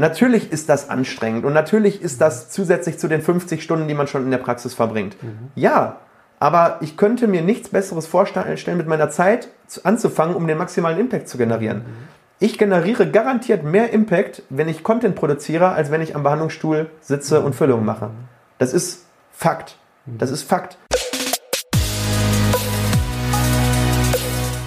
Natürlich ist das anstrengend und natürlich ist das zusätzlich zu den 50 Stunden, die man schon in der Praxis verbringt. Mhm. Ja, aber ich könnte mir nichts Besseres vorstellen, mit meiner Zeit anzufangen, um den maximalen Impact zu generieren. Mhm. Ich generiere garantiert mehr Impact, wenn ich Content produziere, als wenn ich am Behandlungsstuhl sitze und Füllungen mache. Das ist Fakt. Das ist Fakt.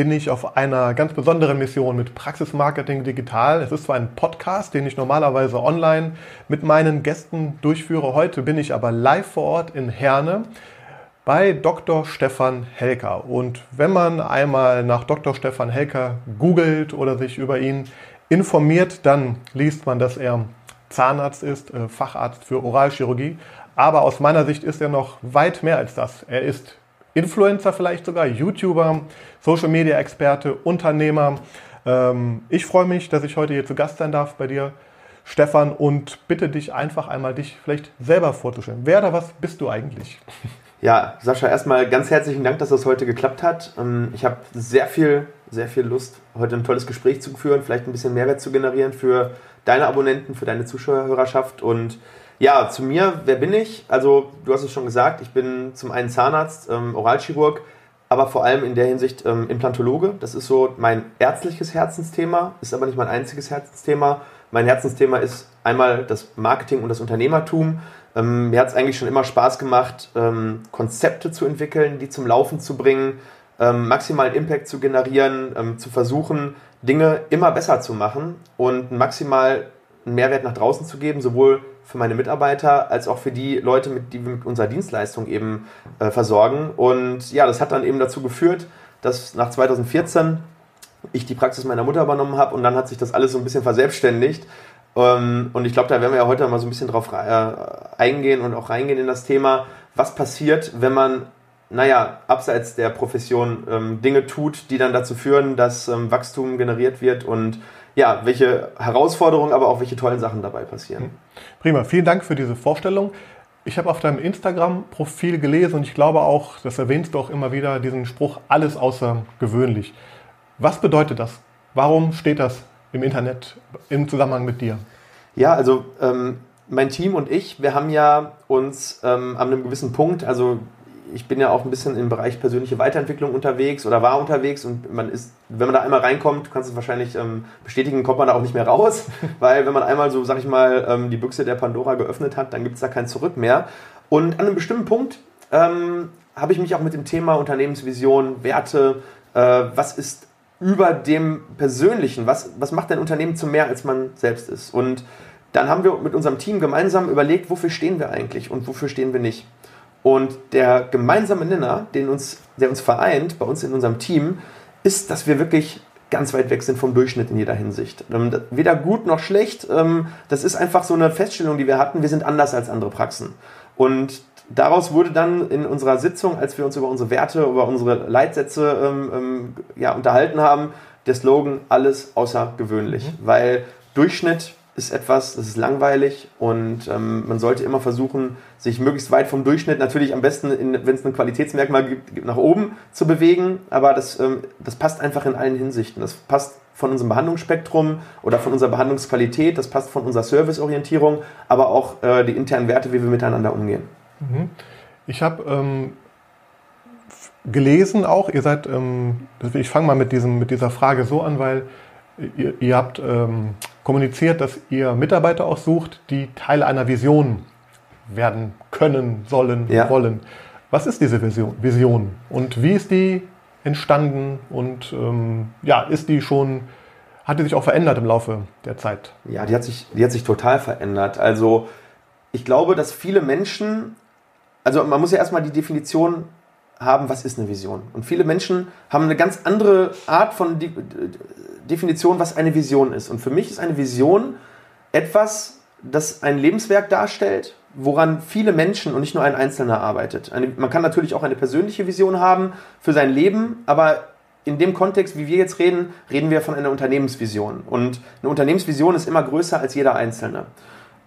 bin ich auf einer ganz besonderen Mission mit Praxismarketing Digital. Es ist zwar ein Podcast, den ich normalerweise online mit meinen Gästen durchführe. Heute bin ich aber live vor Ort in Herne bei Dr. Stefan Helker. Und wenn man einmal nach Dr. Stefan Helker googelt oder sich über ihn informiert, dann liest man, dass er Zahnarzt ist, äh, Facharzt für Oralchirurgie. Aber aus meiner Sicht ist er noch weit mehr als das. Er ist Influencer vielleicht sogar, YouTuber, Social Media Experte, Unternehmer. Ähm, ich freue mich, dass ich heute hier zu Gast sein darf bei dir, Stefan, und bitte dich einfach einmal, dich vielleicht selber vorzustellen. Wer oder was bist du eigentlich? Ja, Sascha, erstmal ganz herzlichen Dank, dass das heute geklappt hat. Ähm, ich habe sehr viel, sehr viel Lust, heute ein tolles Gespräch zu führen, vielleicht ein bisschen Mehrwert zu generieren für deine Abonnenten, für deine Zuschauerhörerschaft und ja, zu mir, wer bin ich? Also, du hast es schon gesagt, ich bin zum einen Zahnarzt, ähm, Oralchirurg, aber vor allem in der Hinsicht ähm, Implantologe. Das ist so mein ärztliches Herzensthema, ist aber nicht mein einziges Herzensthema. Mein Herzensthema ist einmal das Marketing und das Unternehmertum. Ähm, mir hat es eigentlich schon immer Spaß gemacht, ähm, Konzepte zu entwickeln, die zum Laufen zu bringen, ähm, maximalen Impact zu generieren, ähm, zu versuchen, Dinge immer besser zu machen und maximal einen Mehrwert nach draußen zu geben, sowohl für meine Mitarbeiter als auch für die Leute, mit, die wir mit unserer Dienstleistung eben äh, versorgen. Und ja, das hat dann eben dazu geführt, dass nach 2014 ich die Praxis meiner Mutter übernommen habe und dann hat sich das alles so ein bisschen verselbstständigt. Ähm, und ich glaube, da werden wir ja heute mal so ein bisschen drauf äh, eingehen und auch reingehen in das Thema, was passiert, wenn man naja, abseits der Profession ähm, Dinge tut, die dann dazu führen, dass ähm, Wachstum generiert wird und ja, welche Herausforderungen, aber auch welche tollen Sachen dabei passieren. Hm. Prima, vielen Dank für diese Vorstellung. Ich habe auf deinem Instagram-Profil gelesen und ich glaube auch, das erwähnst du auch immer wieder, diesen Spruch, alles außergewöhnlich. Was bedeutet das? Warum steht das im Internet im Zusammenhang mit dir? Ja, also ähm, mein Team und ich, wir haben ja uns ähm, an einem gewissen Punkt, also ich bin ja auch ein bisschen im Bereich persönliche Weiterentwicklung unterwegs oder war unterwegs und man ist, wenn man da einmal reinkommt, du kannst es wahrscheinlich ähm, bestätigen, kommt man da auch nicht mehr raus, weil wenn man einmal so, sag ich mal, ähm, die Büchse der Pandora geöffnet hat, dann gibt es da kein Zurück mehr. Und an einem bestimmten Punkt ähm, habe ich mich auch mit dem Thema Unternehmensvision, Werte, äh, was ist über dem Persönlichen, was, was macht ein Unternehmen zu mehr, als man selbst ist? Und dann haben wir mit unserem Team gemeinsam überlegt, wofür stehen wir eigentlich und wofür stehen wir nicht. Und der gemeinsame Nenner, den uns, der uns vereint, bei uns in unserem Team, ist, dass wir wirklich ganz weit weg sind vom Durchschnitt in jeder Hinsicht. Ähm, weder gut noch schlecht. Ähm, das ist einfach so eine Feststellung, die wir hatten. Wir sind anders als andere Praxen. Und daraus wurde dann in unserer Sitzung, als wir uns über unsere Werte, über unsere Leitsätze ähm, ja, unterhalten haben, der Slogan alles außergewöhnlich. Mhm. Weil Durchschnitt ist etwas, das ist langweilig und ähm, man sollte immer versuchen, sich möglichst weit vom Durchschnitt, natürlich am besten, wenn es ein Qualitätsmerkmal gibt, nach oben zu bewegen, aber das, ähm, das passt einfach in allen Hinsichten. Das passt von unserem Behandlungsspektrum oder von unserer Behandlungsqualität, das passt von unserer Serviceorientierung, aber auch äh, die internen Werte, wie wir miteinander umgehen. Mhm. Ich habe ähm, gelesen auch, ihr seid, ähm, ich fange mal mit, diesem, mit dieser Frage so an, weil ihr, ihr habt ähm, kommuniziert, dass ihr Mitarbeiter auch sucht, die Teil einer Vision werden können, sollen, ja. wollen. Was ist diese Vision, Vision und wie ist die entstanden und ähm, ja, ist die schon, hat die sich auch verändert im Laufe der Zeit? Ja, die hat sich, die hat sich total verändert. Also ich glaube, dass viele Menschen, also man muss ja erstmal die Definition haben, was ist eine Vision. Und viele Menschen haben eine ganz andere Art von Definition, was eine Vision ist. Und für mich ist eine Vision etwas, das ein Lebenswerk darstellt, woran viele Menschen und nicht nur ein Einzelner arbeitet. Eine, man kann natürlich auch eine persönliche Vision haben für sein Leben, aber in dem Kontext, wie wir jetzt reden, reden wir von einer Unternehmensvision. Und eine Unternehmensvision ist immer größer als jeder Einzelne.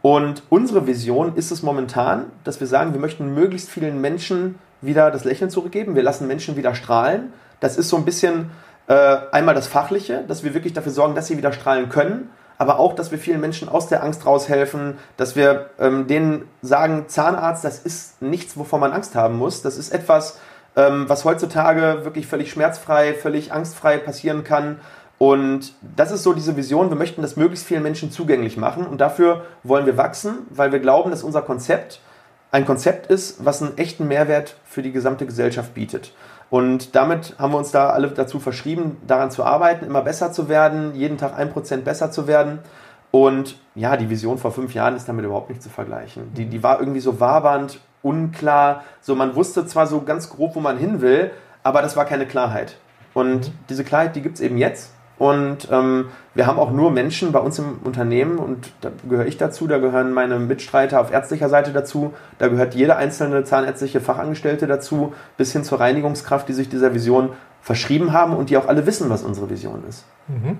Und unsere Vision ist es momentan, dass wir sagen, wir möchten möglichst vielen Menschen wieder das Lächeln zurückgeben. Wir lassen Menschen wieder strahlen. Das ist so ein bisschen äh, einmal das Fachliche, dass wir wirklich dafür sorgen, dass sie wieder strahlen können aber auch, dass wir vielen Menschen aus der Angst raushelfen, dass wir ähm, denen sagen, Zahnarzt, das ist nichts, wovor man Angst haben muss. Das ist etwas, ähm, was heutzutage wirklich völlig schmerzfrei, völlig angstfrei passieren kann. Und das ist so diese Vision. Wir möchten das möglichst vielen Menschen zugänglich machen. Und dafür wollen wir wachsen, weil wir glauben, dass unser Konzept ein Konzept ist, was einen echten Mehrwert für die gesamte Gesellschaft bietet. Und damit haben wir uns da alle dazu verschrieben, daran zu arbeiten, immer besser zu werden, jeden Tag ein Prozent besser zu werden. Und ja, die Vision vor fünf Jahren ist damit überhaupt nicht zu vergleichen. Die, die war irgendwie so wabernd, unklar. So, man wusste zwar so ganz grob, wo man hin will, aber das war keine Klarheit. Und mhm. diese Klarheit, die gibt es eben jetzt. Und ähm, wir haben auch nur Menschen bei uns im Unternehmen und da gehöre ich dazu, da gehören meine Mitstreiter auf ärztlicher Seite dazu, da gehört jede einzelne zahnärztliche Fachangestellte dazu, bis hin zur Reinigungskraft, die sich dieser Vision verschrieben haben und die auch alle wissen, was unsere Vision ist. Mhm.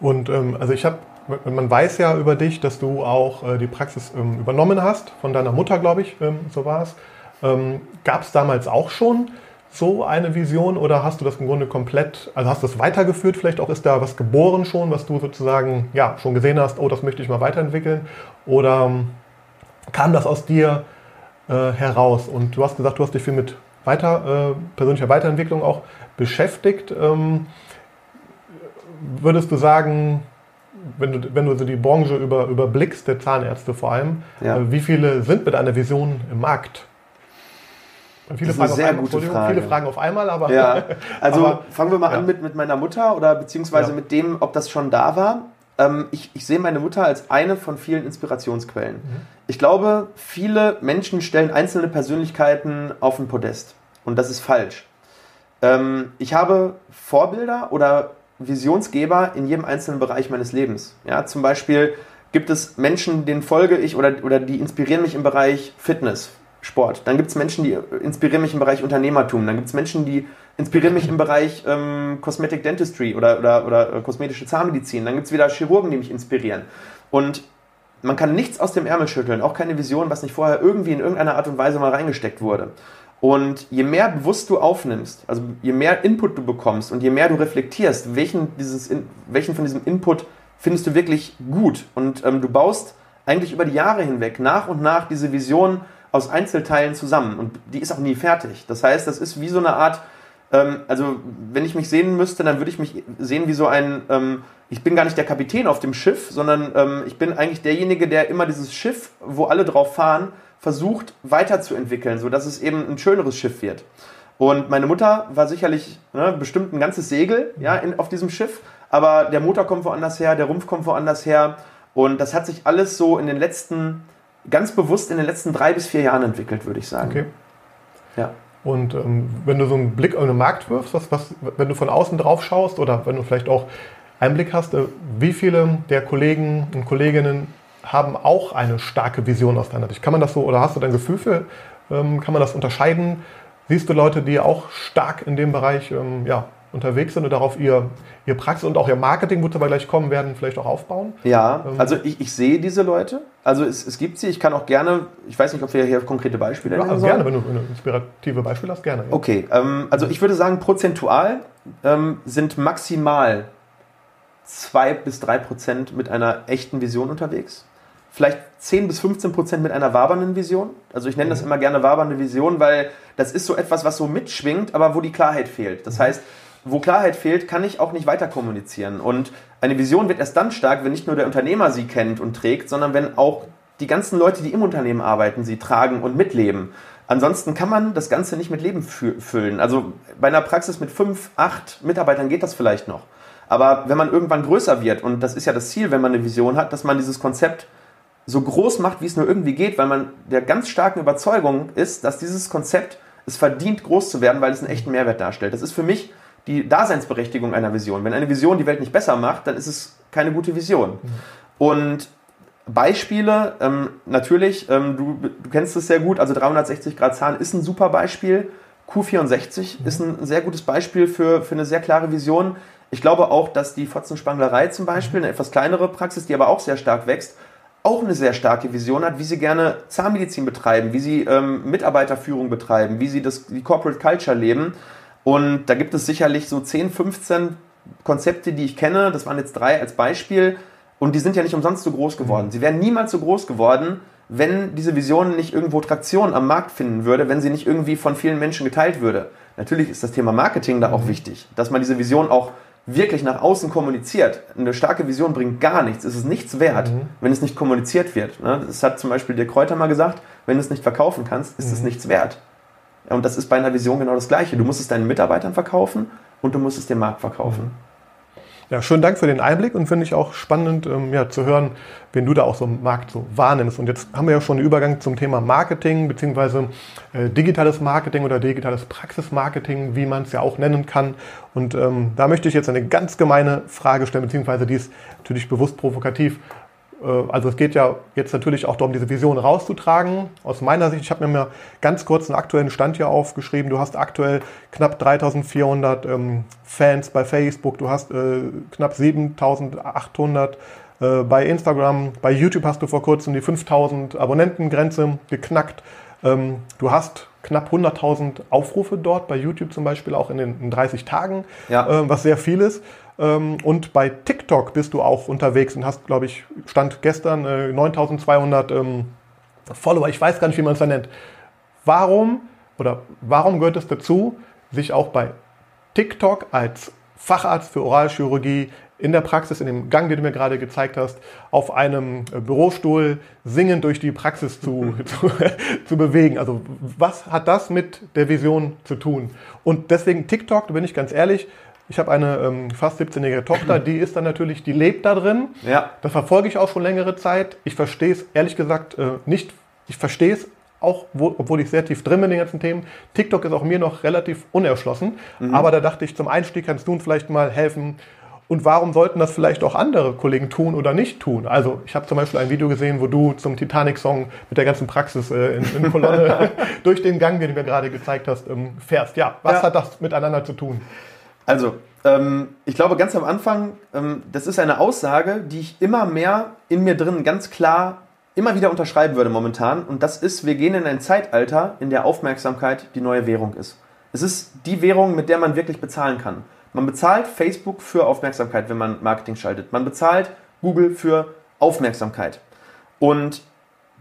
Und ähm, also ich habe, man weiß ja über dich, dass du auch äh, die Praxis ähm, übernommen hast, von deiner Mutter, glaube ich, ähm, so war es. Ähm, Gab es damals auch schon so eine Vision oder hast du das im Grunde komplett, also hast du es weitergeführt vielleicht auch, ist da was geboren schon, was du sozusagen ja schon gesehen hast, oh, das möchte ich mal weiterentwickeln oder ähm, kam das aus dir äh, heraus und du hast gesagt, du hast dich viel mit weiter, äh, persönlicher Weiterentwicklung auch beschäftigt. Ähm, würdest du sagen, wenn du, wenn du so die Branche über, überblickst, der Zahnärzte vor allem, ja. äh, wie viele sind mit einer Vision im Markt? Viele Fragen, sehr einmal, gute Frage. viele Fragen auf einmal, aber. Ja. Also aber, fangen wir mal ja. an mit, mit meiner Mutter oder beziehungsweise ja. mit dem, ob das schon da war. Ähm, ich, ich sehe meine Mutter als eine von vielen Inspirationsquellen. Mhm. Ich glaube, viele Menschen stellen einzelne Persönlichkeiten auf ein Podest. Und das ist falsch. Ähm, ich habe Vorbilder oder Visionsgeber in jedem einzelnen Bereich meines Lebens. Ja, zum Beispiel gibt es Menschen, denen folge ich oder, oder die inspirieren mich im Bereich Fitness, Sport. Dann gibt es Menschen, die inspirieren mich im Bereich Unternehmertum. Dann gibt es Menschen, die inspirieren mich im Bereich ähm, Cosmetic Dentistry oder, oder, oder äh, kosmetische Zahnmedizin. Dann gibt es wieder Chirurgen, die mich inspirieren. Und man kann nichts aus dem Ärmel schütteln, auch keine Vision, was nicht vorher irgendwie in irgendeiner Art und Weise mal reingesteckt wurde. Und je mehr bewusst du aufnimmst, also je mehr Input du bekommst und je mehr du reflektierst, welchen, dieses, welchen von diesem Input findest du wirklich gut. Und ähm, du baust eigentlich über die Jahre hinweg nach und nach diese Vision aus Einzelteilen zusammen und die ist auch nie fertig. Das heißt, das ist wie so eine Art, ähm, also wenn ich mich sehen müsste, dann würde ich mich sehen wie so ein, ähm, ich bin gar nicht der Kapitän auf dem Schiff, sondern ähm, ich bin eigentlich derjenige, der immer dieses Schiff, wo alle drauf fahren, versucht weiterzuentwickeln, sodass es eben ein schöneres Schiff wird. Und meine Mutter war sicherlich ne, bestimmt ein ganzes Segel ja, in, auf diesem Schiff, aber der Motor kommt woanders her, der Rumpf kommt woanders her. Und das hat sich alles so in den letzten ganz bewusst in den letzten drei bis vier Jahren entwickelt, würde ich sagen. Okay. Ja. Und ähm, wenn du so einen Blick auf den Markt wirfst, was, was, wenn du von außen drauf schaust oder wenn du vielleicht auch Einblick hast, äh, wie viele der Kollegen und Kolleginnen haben auch eine starke Vision aus deiner Sicht? Kann man das so oder hast du dein Gefühl für, ähm, kann man das unterscheiden? Siehst du Leute, die auch stark in dem Bereich ähm, ja, unterwegs sind und darauf ihr, ihr Praxis und auch ihr Marketing, wozu wir gleich kommen werden, vielleicht auch aufbauen? Ja, ähm, also ich, ich sehe diese Leute. Also es, es gibt sie. Ich kann auch gerne, ich weiß nicht, ob wir hier konkrete Beispiele haben. Ja, also gerne, wenn du, wenn du inspirative Beispiele hast, gerne. Ja. Okay, ähm, also ich würde sagen, prozentual ähm, sind maximal zwei bis drei Prozent mit einer echten Vision unterwegs vielleicht 10 bis 15 Prozent mit einer wabernden Vision. Also ich nenne das mhm. immer gerne wabernde Vision, weil das ist so etwas, was so mitschwingt, aber wo die Klarheit fehlt. Das mhm. heißt, wo Klarheit fehlt, kann ich auch nicht weiter kommunizieren. Und eine Vision wird erst dann stark, wenn nicht nur der Unternehmer sie kennt und trägt, sondern wenn auch die ganzen Leute, die im Unternehmen arbeiten, sie tragen und mitleben. Ansonsten kann man das Ganze nicht mit Leben füllen. Also bei einer Praxis mit fünf, acht Mitarbeitern geht das vielleicht noch. Aber wenn man irgendwann größer wird, und das ist ja das Ziel, wenn man eine Vision hat, dass man dieses Konzept so groß macht, wie es nur irgendwie geht, weil man der ganz starken Überzeugung ist, dass dieses Konzept es verdient, groß zu werden, weil es einen echten Mehrwert darstellt. Das ist für mich die Daseinsberechtigung einer Vision. Wenn eine Vision die Welt nicht besser macht, dann ist es keine gute Vision. Mhm. Und Beispiele, ähm, natürlich, ähm, du, du kennst es sehr gut, also 360 Grad Zahn ist ein super Beispiel. Q64 mhm. ist ein sehr gutes Beispiel für, für eine sehr klare Vision. Ich glaube auch, dass die Fotzenspanglerei zum Beispiel, eine etwas kleinere Praxis, die aber auch sehr stark wächst, auch eine sehr starke Vision hat, wie sie gerne Zahnmedizin betreiben, wie sie ähm, Mitarbeiterführung betreiben, wie sie das, die Corporate Culture leben. Und da gibt es sicherlich so 10, 15 Konzepte, die ich kenne. Das waren jetzt drei als Beispiel. Und die sind ja nicht umsonst so groß geworden. Sie wären niemals so groß geworden, wenn diese Vision nicht irgendwo Traktion am Markt finden würde, wenn sie nicht irgendwie von vielen Menschen geteilt würde. Natürlich ist das Thema Marketing da auch mhm. wichtig, dass man diese Vision auch wirklich nach außen kommuniziert. Eine starke Vision bringt gar nichts. Es ist nichts wert, mhm. wenn es nicht kommuniziert wird. Ne? Das hat zum Beispiel der Kräuter mal gesagt, wenn du es nicht verkaufen kannst, ist mhm. es nichts wert. Und das ist bei einer Vision genau das Gleiche. Du musst es deinen Mitarbeitern verkaufen und du musst es dem Markt verkaufen. Ja, schönen Dank für den Einblick und finde ich auch spannend ähm, ja, zu hören, wen du da auch so im Markt so wahrnimmst. Und jetzt haben wir ja schon den Übergang zum Thema Marketing beziehungsweise äh, digitales Marketing oder digitales Praxismarketing, wie man es ja auch nennen kann. Und ähm, da möchte ich jetzt eine ganz gemeine Frage stellen, beziehungsweise die ist natürlich bewusst provokativ. Äh, also es geht ja jetzt natürlich auch darum, diese Vision rauszutragen. Aus meiner Sicht, ich habe mir mal ganz kurz einen aktuellen Stand hier aufgeschrieben. Du hast aktuell knapp 3400 ähm, Fans bei Facebook, du hast äh, knapp 7800 äh, bei Instagram, bei YouTube hast du vor kurzem die 5000 Abonnentengrenze geknackt. Ähm, du hast knapp 100.000 Aufrufe dort, bei YouTube zum Beispiel auch in den in 30 Tagen, ja. äh, was sehr viel ist. Ähm, und bei TikTok bist du auch unterwegs und hast, glaube ich, stand gestern äh, 9200 ähm, Follower. Ich weiß gar nicht, wie man es da nennt. Warum oder warum gehört es dazu, sich auch bei TikTok als Facharzt für Oralchirurgie in der Praxis, in dem Gang, den du mir gerade gezeigt hast, auf einem äh, Bürostuhl singend durch die Praxis zu, zu, zu, bewegen. Also was hat das mit der Vision zu tun? Und deswegen TikTok, da bin ich ganz ehrlich, ich habe eine ähm, fast 17-jährige Tochter, die ist dann natürlich, die lebt da drin. Ja. Das verfolge ich auch schon längere Zeit. Ich verstehe es ehrlich gesagt äh, nicht. Ich verstehe es auch, wo, obwohl ich sehr tief drin bin in den ganzen Themen. TikTok ist auch mir noch relativ unerschlossen. Mhm. Aber da dachte ich, zum Einstieg kannst du uns vielleicht mal helfen. Und warum sollten das vielleicht auch andere Kollegen tun oder nicht tun? Also ich habe zum Beispiel ein Video gesehen, wo du zum Titanic-Song mit der ganzen Praxis äh, in, in Kolonne durch den Gang, den du mir gerade gezeigt hast, ähm, fährst. Ja, was ja. hat das miteinander zu tun? Also, ähm, ich glaube ganz am Anfang, ähm, das ist eine Aussage, die ich immer mehr in mir drin ganz klar immer wieder unterschreiben würde momentan. Und das ist, wir gehen in ein Zeitalter, in der Aufmerksamkeit die neue Währung ist. Es ist die Währung, mit der man wirklich bezahlen kann. Man bezahlt Facebook für Aufmerksamkeit, wenn man Marketing schaltet. Man bezahlt Google für Aufmerksamkeit. Und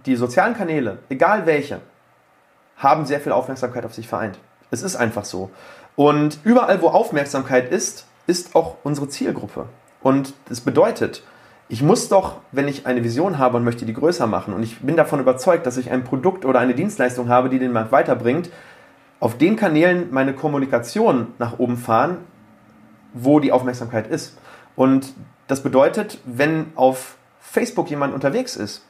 die sozialen Kanäle, egal welche, haben sehr viel Aufmerksamkeit auf sich vereint. Es ist einfach so. Und überall, wo Aufmerksamkeit ist, ist auch unsere Zielgruppe. Und das bedeutet, ich muss doch, wenn ich eine Vision habe und möchte die größer machen und ich bin davon überzeugt, dass ich ein Produkt oder eine Dienstleistung habe, die den Markt weiterbringt, auf den Kanälen meine Kommunikation nach oben fahren, wo die Aufmerksamkeit ist. Und das bedeutet, wenn auf Facebook jemand unterwegs ist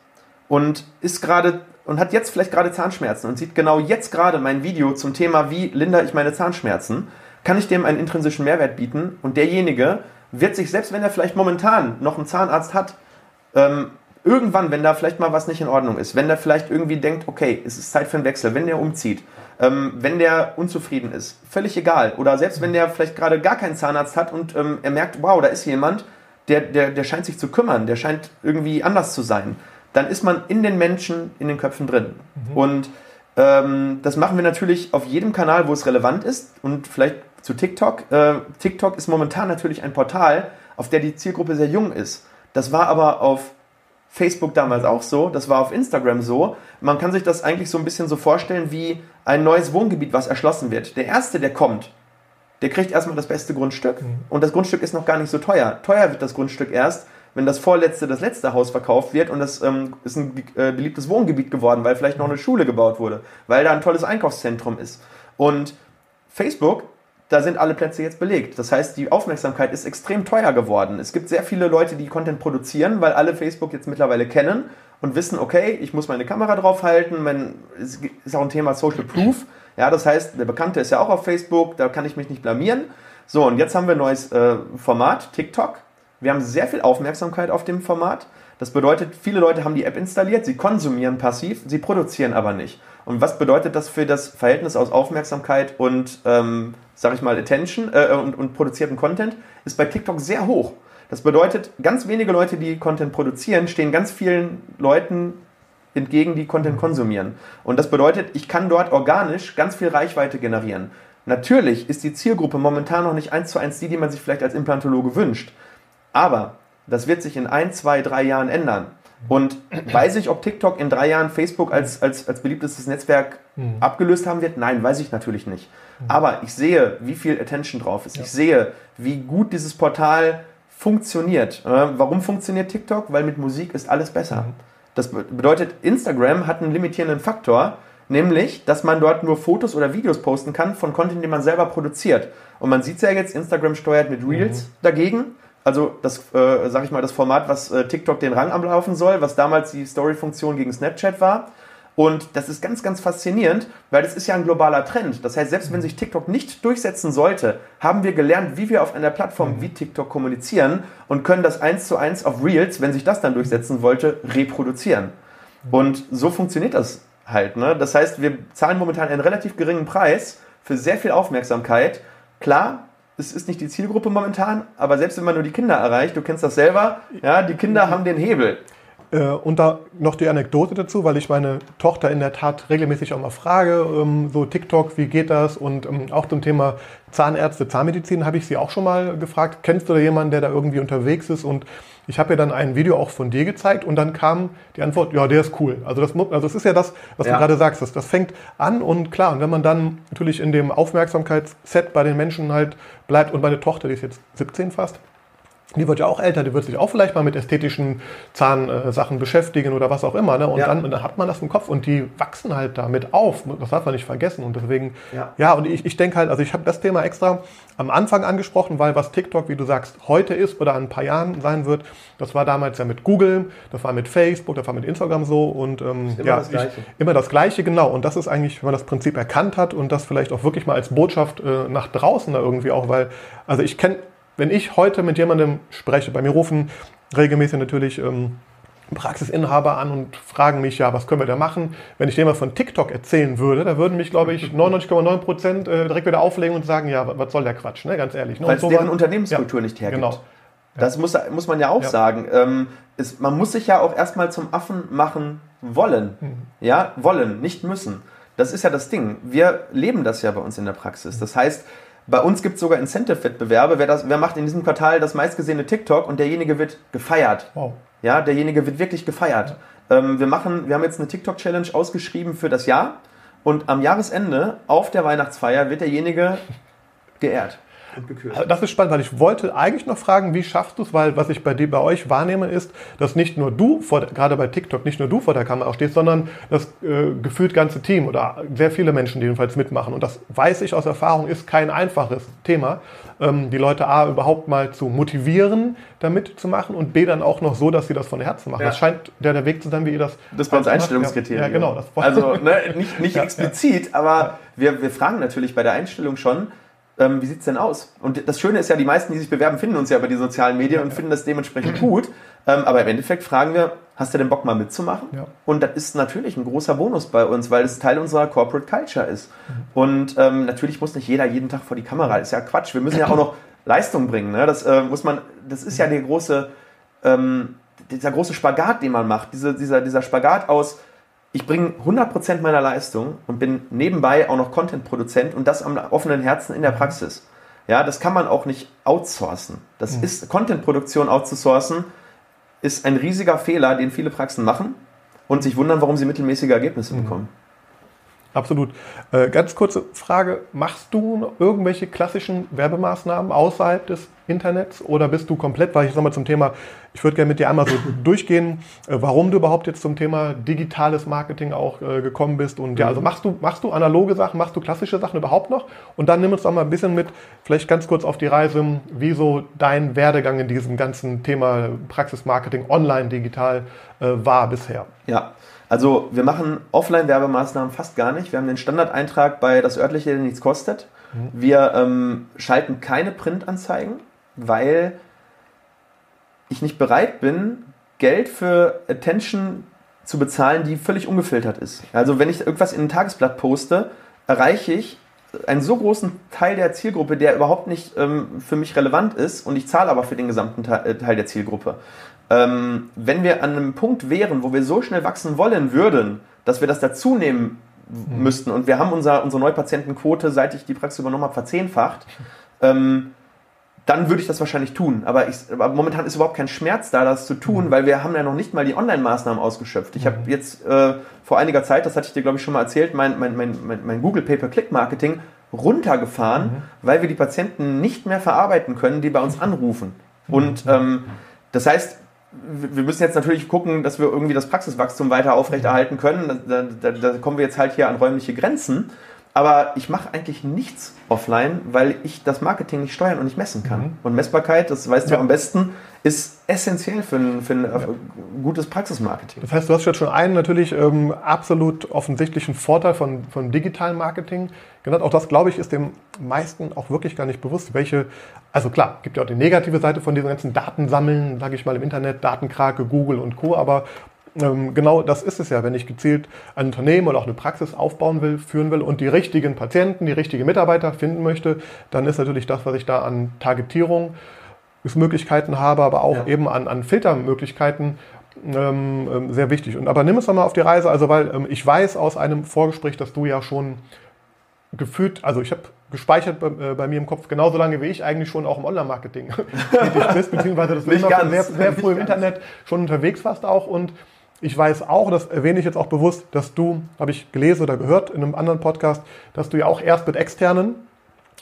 und ist gerade und hat jetzt vielleicht gerade Zahnschmerzen und sieht genau jetzt gerade mein Video zum Thema, wie lindere ich meine Zahnschmerzen, kann ich dem einen intrinsischen Mehrwert bieten und derjenige wird sich, selbst wenn er vielleicht momentan noch einen Zahnarzt hat, ähm, irgendwann, wenn da vielleicht mal was nicht in Ordnung ist, wenn der vielleicht irgendwie denkt, okay, es ist Zeit für einen Wechsel, wenn der umzieht, ähm, wenn der unzufrieden ist, völlig egal. Oder selbst wenn der vielleicht gerade gar keinen Zahnarzt hat und ähm, er merkt, wow, da ist jemand, der, der, der scheint sich zu kümmern, der scheint irgendwie anders zu sein dann ist man in den Menschen, in den Köpfen drin. Mhm. Und ähm, das machen wir natürlich auf jedem Kanal, wo es relevant ist und vielleicht zu TikTok. Äh, TikTok ist momentan natürlich ein Portal, auf der die Zielgruppe sehr jung ist. Das war aber auf Facebook damals auch so, das war auf Instagram so. Man kann sich das eigentlich so ein bisschen so vorstellen wie ein neues Wohngebiet, was erschlossen wird. Der erste, der kommt, der kriegt erstmal das beste Grundstück mhm. und das Grundstück ist noch gar nicht so teuer. Teuer wird das Grundstück erst, wenn das vorletzte das letzte Haus verkauft wird und das ähm, ist ein äh, beliebtes Wohngebiet geworden, weil vielleicht noch eine Schule gebaut wurde, weil da ein tolles Einkaufszentrum ist. Und Facebook, da sind alle Plätze jetzt belegt. Das heißt, die Aufmerksamkeit ist extrem teuer geworden. Es gibt sehr viele Leute, die Content produzieren, weil alle Facebook jetzt mittlerweile kennen und wissen, okay, ich muss meine Kamera draufhalten, mein, es ist auch ein Thema Social Proof. Ja, das heißt, der Bekannte ist ja auch auf Facebook, da kann ich mich nicht blamieren. So, und jetzt haben wir ein neues äh, Format, TikTok. Wir haben sehr viel Aufmerksamkeit auf dem Format. Das bedeutet, viele Leute haben die App installiert, sie konsumieren passiv, sie produzieren aber nicht. Und was bedeutet das für das Verhältnis aus Aufmerksamkeit und, ähm, sag ich mal, Attention äh, und, und produzierten Content? Ist bei TikTok sehr hoch. Das bedeutet, ganz wenige Leute, die Content produzieren, stehen ganz vielen Leuten entgegen, die Content konsumieren. Und das bedeutet, ich kann dort organisch ganz viel Reichweite generieren. Natürlich ist die Zielgruppe momentan noch nicht eins zu eins die, die man sich vielleicht als Implantologe wünscht. Aber das wird sich in ein, zwei, drei Jahren ändern. Und weiß ich, ob TikTok in drei Jahren Facebook als, als, als beliebtestes Netzwerk mhm. abgelöst haben wird? Nein, weiß ich natürlich nicht. Mhm. Aber ich sehe, wie viel Attention drauf ist. Ja. Ich sehe, wie gut dieses Portal funktioniert. Äh, warum funktioniert TikTok? Weil mit Musik ist alles besser. Mhm. Das bedeutet, Instagram hat einen limitierenden Faktor, nämlich, dass man dort nur Fotos oder Videos posten kann von Content, den man selber produziert. Und man sieht es ja jetzt, Instagram steuert mit Reels mhm. dagegen. Also das, äh, sag ich mal, das Format, was äh, TikTok den Rang am Laufen soll, was damals die Story-Funktion gegen Snapchat war. Und das ist ganz, ganz faszinierend, weil das ist ja ein globaler Trend. Das heißt, selbst wenn sich TikTok nicht durchsetzen sollte, haben wir gelernt, wie wir auf einer Plattform wie TikTok kommunizieren und können das eins zu eins auf Reels, wenn sich das dann durchsetzen wollte, reproduzieren. Und so funktioniert das halt. Ne? Das heißt, wir zahlen momentan einen relativ geringen Preis für sehr viel Aufmerksamkeit. Klar, es ist nicht die Zielgruppe momentan, aber selbst wenn man nur die Kinder erreicht, du kennst das selber, ja, die Kinder haben den Hebel. Äh, und da noch die Anekdote dazu, weil ich meine Tochter in der Tat regelmäßig auch mal frage, ähm, so TikTok, wie geht das? Und ähm, auch zum Thema Zahnärzte, Zahnmedizin habe ich sie auch schon mal gefragt. Kennst du da jemanden, der da irgendwie unterwegs ist? Und ich habe ihr dann ein Video auch von dir gezeigt und dann kam die Antwort, ja, der ist cool. Also das, also das ist ja das, was ja. du gerade sagst. Das, das fängt an und klar, und wenn man dann natürlich in dem Aufmerksamkeitsset bei den Menschen halt bleibt und meine Tochter, die ist jetzt 17 fast, die wird ja auch älter, die wird sich auch vielleicht mal mit ästhetischen Zahnsachen beschäftigen oder was auch immer. Ne? Und ja. dann, dann, hat man das im Kopf und die wachsen halt damit auf. Das darf man nicht vergessen. Und deswegen, ja, ja und ich, ich denke halt, also ich habe das Thema extra am Anfang angesprochen, weil was TikTok, wie du sagst, heute ist oder in ein paar Jahren sein wird, das war damals ja mit Google, das war mit Facebook, das war mit Instagram so und ähm, immer ja, das Gleiche. Ich, immer das Gleiche, genau. Und das ist eigentlich, wenn man das Prinzip erkannt hat und das vielleicht auch wirklich mal als Botschaft äh, nach draußen da irgendwie auch, weil, also ich kenne wenn ich heute mit jemandem spreche, bei mir rufen regelmäßig natürlich ähm, Praxisinhaber an und fragen mich, ja, was können wir da machen? Wenn ich dem von TikTok erzählen würde, da würden mich, glaube ich, 99,9 Prozent äh, direkt wieder auflegen und sagen, ja, was soll der Quatsch, ne? ganz ehrlich. Ne? Weil es so deren Unternehmenskultur ja, nicht hergibt. Genau. Das muss, muss man ja auch ja. sagen. Ähm, ist, man muss sich ja auch erstmal zum Affen machen wollen. Mhm. Ja, wollen, nicht müssen. Das ist ja das Ding. Wir leben das ja bei uns in der Praxis. Das heißt, bei uns gibt es sogar Incentive-Wettbewerbe. Wer, wer macht in diesem Quartal das meistgesehene TikTok und derjenige wird gefeiert. Wow. Ja, derjenige wird wirklich gefeiert. Ähm, wir, machen, wir haben jetzt eine TikTok-Challenge ausgeschrieben für das Jahr und am Jahresende auf der Weihnachtsfeier wird derjenige geehrt und gekürt. Also das ist spannend, weil ich wollte eigentlich noch fragen, wie schaffst du es, weil was ich bei dir, bei euch wahrnehme, ist, dass nicht nur du, vor, gerade bei TikTok, nicht nur du vor der Kamera stehst, sondern das äh, gefühlt ganze Team oder sehr viele Menschen, die jedenfalls mitmachen. Und das weiß ich aus Erfahrung, ist kein einfaches Thema, ähm, die Leute A überhaupt mal zu motivieren, damit zu machen und B dann auch noch so, dass sie das von Herzen machen. Ja. Das scheint der, der Weg zu sein, wie ihr das. Das war uns Einstellungskriterium. Ja, ja, genau. also ne, nicht, nicht explizit, aber wir, wir fragen natürlich bei der Einstellung schon, ähm, wie sieht es denn aus? Und das Schöne ist ja, die meisten, die sich bewerben, finden uns ja über die sozialen Medien und finden das dementsprechend gut. Ähm, aber im Endeffekt fragen wir, hast du denn Bock mal mitzumachen? Ja. Und das ist natürlich ein großer Bonus bei uns, weil es Teil unserer Corporate Culture ist. Mhm. Und ähm, natürlich muss nicht jeder jeden Tag vor die Kamera. Das ist ja Quatsch. Wir müssen ja auch noch Leistung bringen. Ne? Das äh, muss man, das ist ja der große, ähm, dieser große Spagat, den man macht. Diese, dieser, dieser Spagat aus, ich bringe 100% meiner Leistung und bin nebenbei auch noch Content-Produzent und das am offenen Herzen in der Praxis. Ja, das kann man auch nicht outsourcen. Das mhm. ist Content-Produktion outzusourcen, ist ein riesiger Fehler, den viele Praxen machen und sich wundern, warum sie mittelmäßige Ergebnisse mhm. bekommen. Absolut. Äh, ganz kurze Frage: Machst du irgendwelche klassischen Werbemaßnahmen außerhalb des Internets oder bist du komplett, weil ich sag mal zum Thema, ich würde gerne mit dir einmal so durchgehen, äh, warum du überhaupt jetzt zum Thema digitales Marketing auch äh, gekommen bist und ja, also mhm. machst du, machst du analoge Sachen, machst du klassische Sachen überhaupt noch und dann nimm uns doch mal ein bisschen mit, vielleicht ganz kurz auf die Reise, wie so dein Werdegang in diesem ganzen Thema Praxismarketing online digital äh, war bisher. Ja, also wir machen Offline-Werbemaßnahmen fast gar nicht. Wir haben den Standardeintrag bei das örtliche, der nichts kostet. Mhm. Wir ähm, schalten keine Printanzeigen, weil ich nicht bereit bin, Geld für Attention zu bezahlen, die völlig ungefiltert ist. Also wenn ich irgendwas in ein Tagesblatt poste, erreiche ich einen so großen Teil der Zielgruppe, der überhaupt nicht ähm, für mich relevant ist und ich zahle aber für den gesamten äh, Teil der Zielgruppe. Ähm, wenn wir an einem Punkt wären, wo wir so schnell wachsen wollen würden, dass wir das dazu nehmen mhm. müssten und wir haben unser, unsere Neupatientenquote, seit ich die Praxis übernommen habe, verzehnfacht, ähm, dann würde ich das wahrscheinlich tun. Aber, ich, aber, momentan ist überhaupt kein Schmerz da, das zu tun, mhm. weil wir haben ja noch nicht mal die Online-Maßnahmen ausgeschöpft. Ich mhm. habe jetzt äh, vor einiger Zeit, das hatte ich dir glaube ich schon mal erzählt, mein, mein, mein, mein Google Pay-per-Click-Marketing runtergefahren, mhm. weil wir die Patienten nicht mehr verarbeiten können, die bei uns anrufen. Mhm. Und ähm, das heißt, wir müssen jetzt natürlich gucken, dass wir irgendwie das Praxiswachstum weiter aufrechterhalten können. Da, da, da kommen wir jetzt halt hier an räumliche Grenzen. Aber ich mache eigentlich nichts offline, weil ich das Marketing nicht steuern und nicht messen kann. Mhm. Und Messbarkeit, das weißt ja. du am besten, ist essentiell für ein, für ein ja. gutes Praxismarketing. Das heißt, du hast jetzt schon einen natürlich ähm, absolut offensichtlichen Vorteil von, von digitalen Marketing genannt. Auch das, glaube ich, ist dem meisten auch wirklich gar nicht bewusst, welche, also klar, gibt ja auch die negative Seite von diesen ganzen Datensammeln, sage ich mal, im Internet, Datenkrake, Google und Co., aber genau das ist es ja, wenn ich gezielt ein Unternehmen oder auch eine Praxis aufbauen will, führen will und die richtigen Patienten, die richtigen Mitarbeiter finden möchte, dann ist natürlich das, was ich da an Targetierung Möglichkeiten habe, aber auch ja. eben an, an Filtermöglichkeiten ähm, ähm, sehr wichtig. Und aber nimm es doch mal auf die Reise, also weil ähm, ich weiß aus einem Vorgespräch, dass du ja schon gefühlt, also ich habe gespeichert bei, äh, bei, mir im Kopf genauso lange wie ich eigentlich schon auch im Online-Marketing tätig bist, beziehungsweise das nicht ganz, sehr, sehr früh im Internet schon unterwegs warst auch und ich weiß auch, das erwähne ich jetzt auch bewusst, dass du, habe ich gelesen oder gehört in einem anderen Podcast, dass du ja auch erst mit externen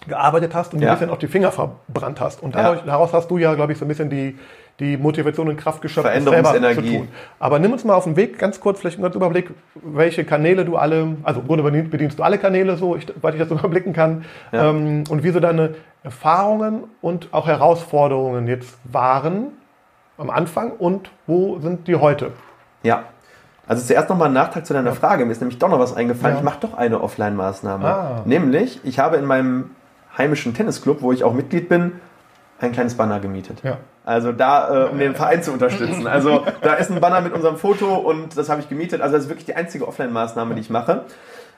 gearbeitet hast und ja. ein bisschen auch die Finger verbrannt hast. Und dadurch, ja. daraus hast du ja, glaube ich, so ein bisschen die, die Motivation und Kraft geschöpft, selber zu tun. Aber nimm uns mal auf den Weg, ganz kurz, vielleicht einen Überblick, welche Kanäle du alle, also im Grunde bedienst du alle Kanäle so, ich, weil ich das überblicken kann, ja. ähm, und wie so deine Erfahrungen und auch Herausforderungen jetzt waren am Anfang und wo sind die heute? Ja. Also zuerst nochmal ein Nachtrag zu deiner Frage. Mir ist nämlich doch noch was eingefallen. Ja. Ich mache doch eine Offline-Maßnahme. Ah. Nämlich, ich habe in meinem heimischen Tennisclub, wo ich auch Mitglied bin, ein kleines Banner gemietet. Ja. Also da, äh, um den Verein zu unterstützen. Also da ist ein Banner mit unserem Foto und das habe ich gemietet. Also das ist wirklich die einzige Offline-Maßnahme, die ich mache.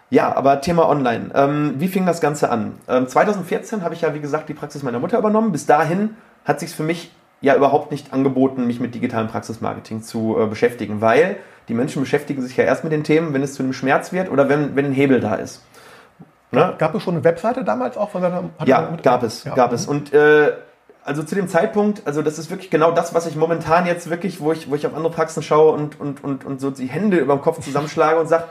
Ja, aber Thema Online. Ähm, wie fing das Ganze an? Ähm, 2014 habe ich ja, wie gesagt, die Praxis meiner Mutter übernommen. Bis dahin hat sich für mich ja überhaupt nicht angeboten, mich mit digitalem Praxismarketing zu äh, beschäftigen, weil die Menschen beschäftigen sich ja erst mit den Themen, wenn es zu einem Schmerz wird oder wenn, wenn ein Hebel da ist. Ne? Gab es schon eine Webseite damals auch? Ja, gab es, ja. gab es. Und äh, also zu dem Zeitpunkt, also das ist wirklich genau das, was ich momentan jetzt wirklich, wo ich, wo ich auf andere Praxen schaue und, und, und, und so die Hände über dem Kopf zusammenschlage und sage,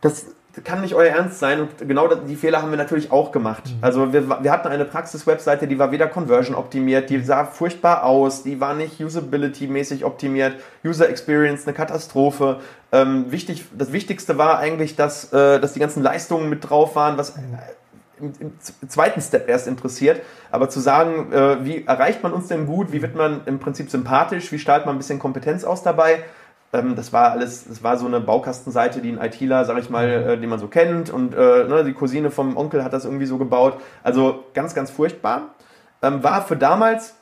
das, kann nicht euer Ernst sein. Und genau die Fehler haben wir natürlich auch gemacht. Mhm. Also wir, wir hatten eine Praxis-Webseite, die war weder Conversion optimiert, die sah furchtbar aus, die war nicht Usability-mäßig optimiert, User Experience eine Katastrophe. Ähm, wichtig, das Wichtigste war eigentlich, dass, äh, dass die ganzen Leistungen mit drauf waren, was im, im, zweiten Step erst interessiert. Aber zu sagen, äh, wie erreicht man uns denn gut, wie wird man im Prinzip sympathisch, wie strahlt man ein bisschen Kompetenz aus dabei, das war alles, das war so eine Baukastenseite, die ein ITler, sag ich mal, äh, den man so kennt und äh, ne, die Cousine vom Onkel hat das irgendwie so gebaut. Also ganz, ganz furchtbar. Ähm, war für damals,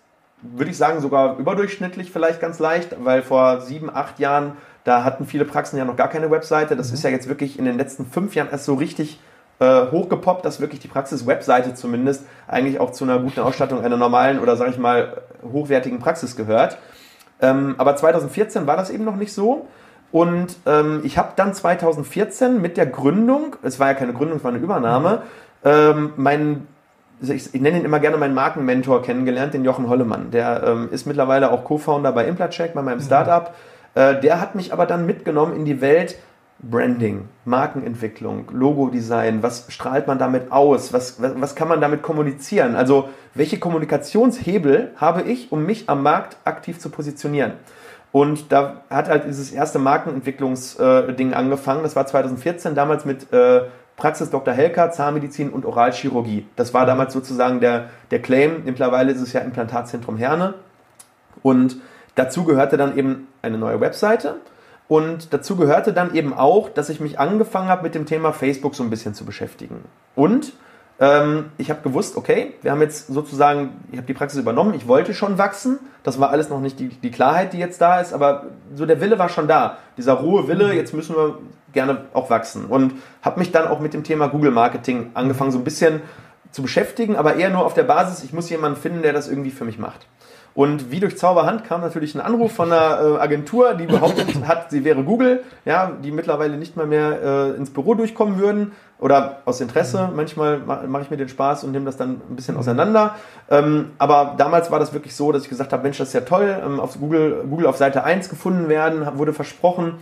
würde ich sagen, sogar überdurchschnittlich vielleicht ganz leicht, weil vor sieben, acht Jahren, da hatten viele Praxen ja noch gar keine Webseite. Das mhm. ist ja jetzt wirklich in den letzten fünf Jahren erst so richtig äh, hochgepoppt, dass wirklich die Praxis-Webseite zumindest eigentlich auch zu einer guten Ausstattung einer normalen oder sag ich mal hochwertigen Praxis gehört. Ähm, aber 2014 war das eben noch nicht so. Und ähm, ich habe dann 2014 mit der Gründung, es war ja keine Gründung, es war eine Übernahme, ähm, meinen, ich, ich, nenne ihn immer gerne meinen Markenmentor kennengelernt, den Jochen Hollemann. Der ähm, ist mittlerweile auch Co-Founder bei Implacheck, bei meinem mhm. Startup. Mhm. Äh, der hat mich aber dann mitgenommen in die Welt Branding, Markenentwicklung, Logodesign, was strahlt man damit aus, was, was, was, kann man damit kommunizieren? Also welche Kommunikationshebel habe ich, um mich am Markt aktiv zu positionieren? Und da hat halt dieses erste Markenentwicklungsding äh, angefangen. Das war 2014, damals mit äh, Praxis Dr. Helker, Zahnmedizin und Oralchirurgie. Das war damals sozusagen der, der Claim. Mittlerweile ist es ja Implantatzentrum Herne. Und dazu gehörte dann eben eine neue Webseite und dazu gehörte dann eben auch, dass ich mich angefangen habe, mit dem Thema Facebook so ein bisschen zu beschäftigen. Und Ähm, ich habe gewusst, okay, wir haben jetzt sozusagen, ich habe die Praxis übernommen, ich wollte schon wachsen. Das war alles noch nicht die, die Klarheit, die jetzt da ist, aber so der Wille war schon da. Dieser rohe Wille, jetzt müssen wir gerne auch wachsen. Und habe mich dann auch mit dem Thema Google Marketing angefangen, so ein bisschen zu beschäftigen, aber eher nur auf der Basis, ich muss jemanden finden, der das irgendwie für mich macht. Und wie durch Zauberhand kam natürlich ein Anruf von einer äh, Agentur, die behauptet hat, sie wäre Google, ja, die mittlerweile nicht mal mehr äh, ins Büro durchkommen würden oder aus Interesse. Manchmal mache ich mir den Spaß und nehme das dann ein bisschen auseinander. Ähm, aber damals war das wirklich so, dass ich gesagt habe, Mensch, das ist ja toll, ähm, auf Google, Google auf Seite 1 gefunden werden, wurde versprochen.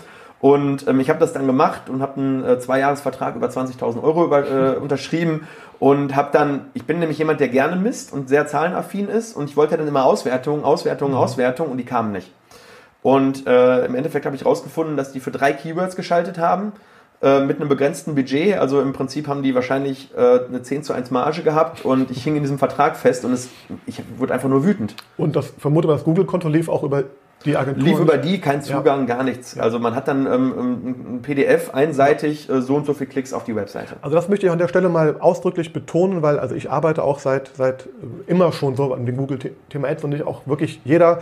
Und ähm, ich habe das dann gemacht und habe einen äh, Zweijahresvertrag über 20.000 Euro über, äh, unterschrieben und habe dann, ich bin nämlich jemand, der gerne misst und sehr zahlenaffin ist und ich wollte dann immer Auswertungen, Auswertungen, mhm. Auswertungen und die kamen nicht. Und äh, im Endeffekt habe ich herausgefunden, dass die für drei Keywords geschaltet haben äh, mit einem begrenzten Budget. Also im Prinzip haben die wahrscheinlich äh, eine 10 zu 1 Marge gehabt und ich hing in diesem Vertrag fest und es, ich wurde einfach nur wütend. Und das vermute das Google-Konto lief auch über die Agentur lief über die, kein Zugang, ja. gar nichts. Also man hat dann ähm, ein PDF einseitig äh, so und so viele Klicks auf die Webseite. Also das möchte ich an der Stelle mal ausdrücklich betonen, weil also ich arbeite auch seit, seit immer schon so an dem Google-Thema Ads und ich auch wirklich jeder,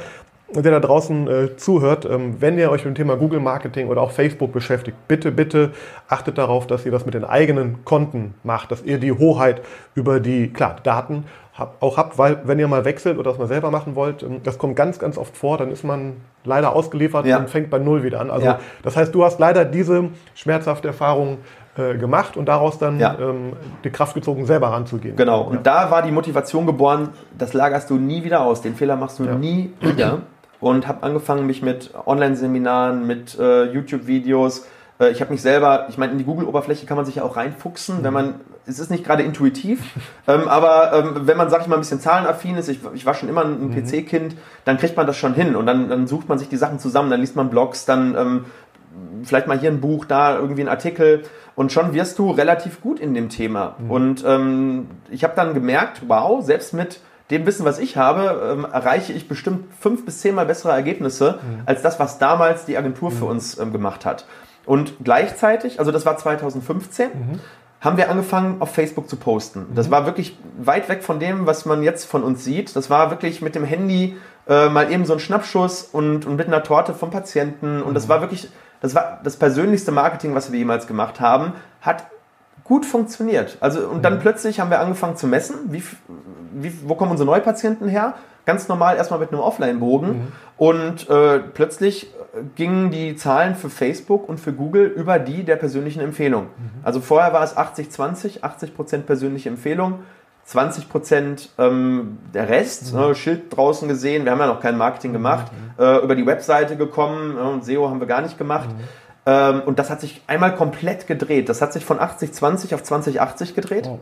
der da draußen äh, zuhört, ähm, wenn ihr euch mit dem Thema Google Marketing oder auch Facebook beschäftigt, bitte, bitte achtet darauf, dass ihr das mit den eigenen Konten macht, dass ihr die Hoheit über die, klar, Daten hab, auch habt, weil wenn ihr mal wechselt oder das mal selber machen wollt, ähm, das kommt ganz, ganz oft vor, dann ist man leider ausgeliefert ja. und fängt bei Null wieder an. Also ja. das heißt, du hast leider diese schmerzhafte Erfahrung äh, gemacht und daraus dann ja. ähm, die Kraft gezogen, selber ranzugehen. Genau, und da war die Motivation geboren, das lagerst du nie wieder aus, den Fehler machst du nie wieder. Und habe angefangen, mich mit Online-Seminaren, mit äh, YouTube-Videos, äh, ich habe mich selber, ich meine, in die Google-Oberfläche kann man sich ja auch reinfuchsen, mhm. wenn man, es ist nicht gerade intuitiv, ähm, aber ähm, wenn man, sag ich mal, ein bisschen zahlenaffin ist, ich, ich war schon immer ein mhm. PC-Kind, dann kriegt man das schon hin und dann, dann sucht man sich die Sachen zusammen, dann liest man Blogs, dann ähm, vielleicht mal hier ein Buch, da irgendwie ein Artikel und schon wirst du relativ gut in dem Thema. Mhm. Und ähm, ich habe dann gemerkt, wow, selbst mit dem Wissen, was ich habe, ähm, erreiche ich bestimmt fünf bis zehnmal bessere Ergebnisse mhm. als das, was damals die Agentur für mhm. uns ähm, gemacht hat. Und gleichzeitig, also das war 2015, mhm. haben wir angefangen, auf Facebook zu posten. Das mhm. war wirklich weit weg von dem, was man jetzt von uns sieht. Das war wirklich mit dem Handy äh, mal eben so ein Schnappschuss und, und mit einer Torte vom Patienten. Und mhm. das war wirklich, das war das persönlichste Marketing, was wir jemals gemacht haben, hat gut funktioniert. Also, und dann mhm. plötzlich haben wir angefangen zu messen, wie, wie, wo kommen unsere Neupatienten her? Ganz normal erstmal mit einem Offline-Bogen. Mhm. Und äh, plötzlich gingen die Zahlen für Facebook und für Google über die der persönlichen Empfehlung. Mhm. Also vorher war es 80-20, 80%, persönliche Empfehlung, 20% ähm, der Rest, mhm. ne, Schild draußen gesehen, wir haben ja noch kein Marketing mhm. gemacht, mhm. äh, über die Webseite gekommen äh, und SEO haben wir gar nicht gemacht. Mhm. Ähm, und das hat sich einmal komplett gedreht. Das hat sich von 80-20 auf 20-80 gedreht. Oh.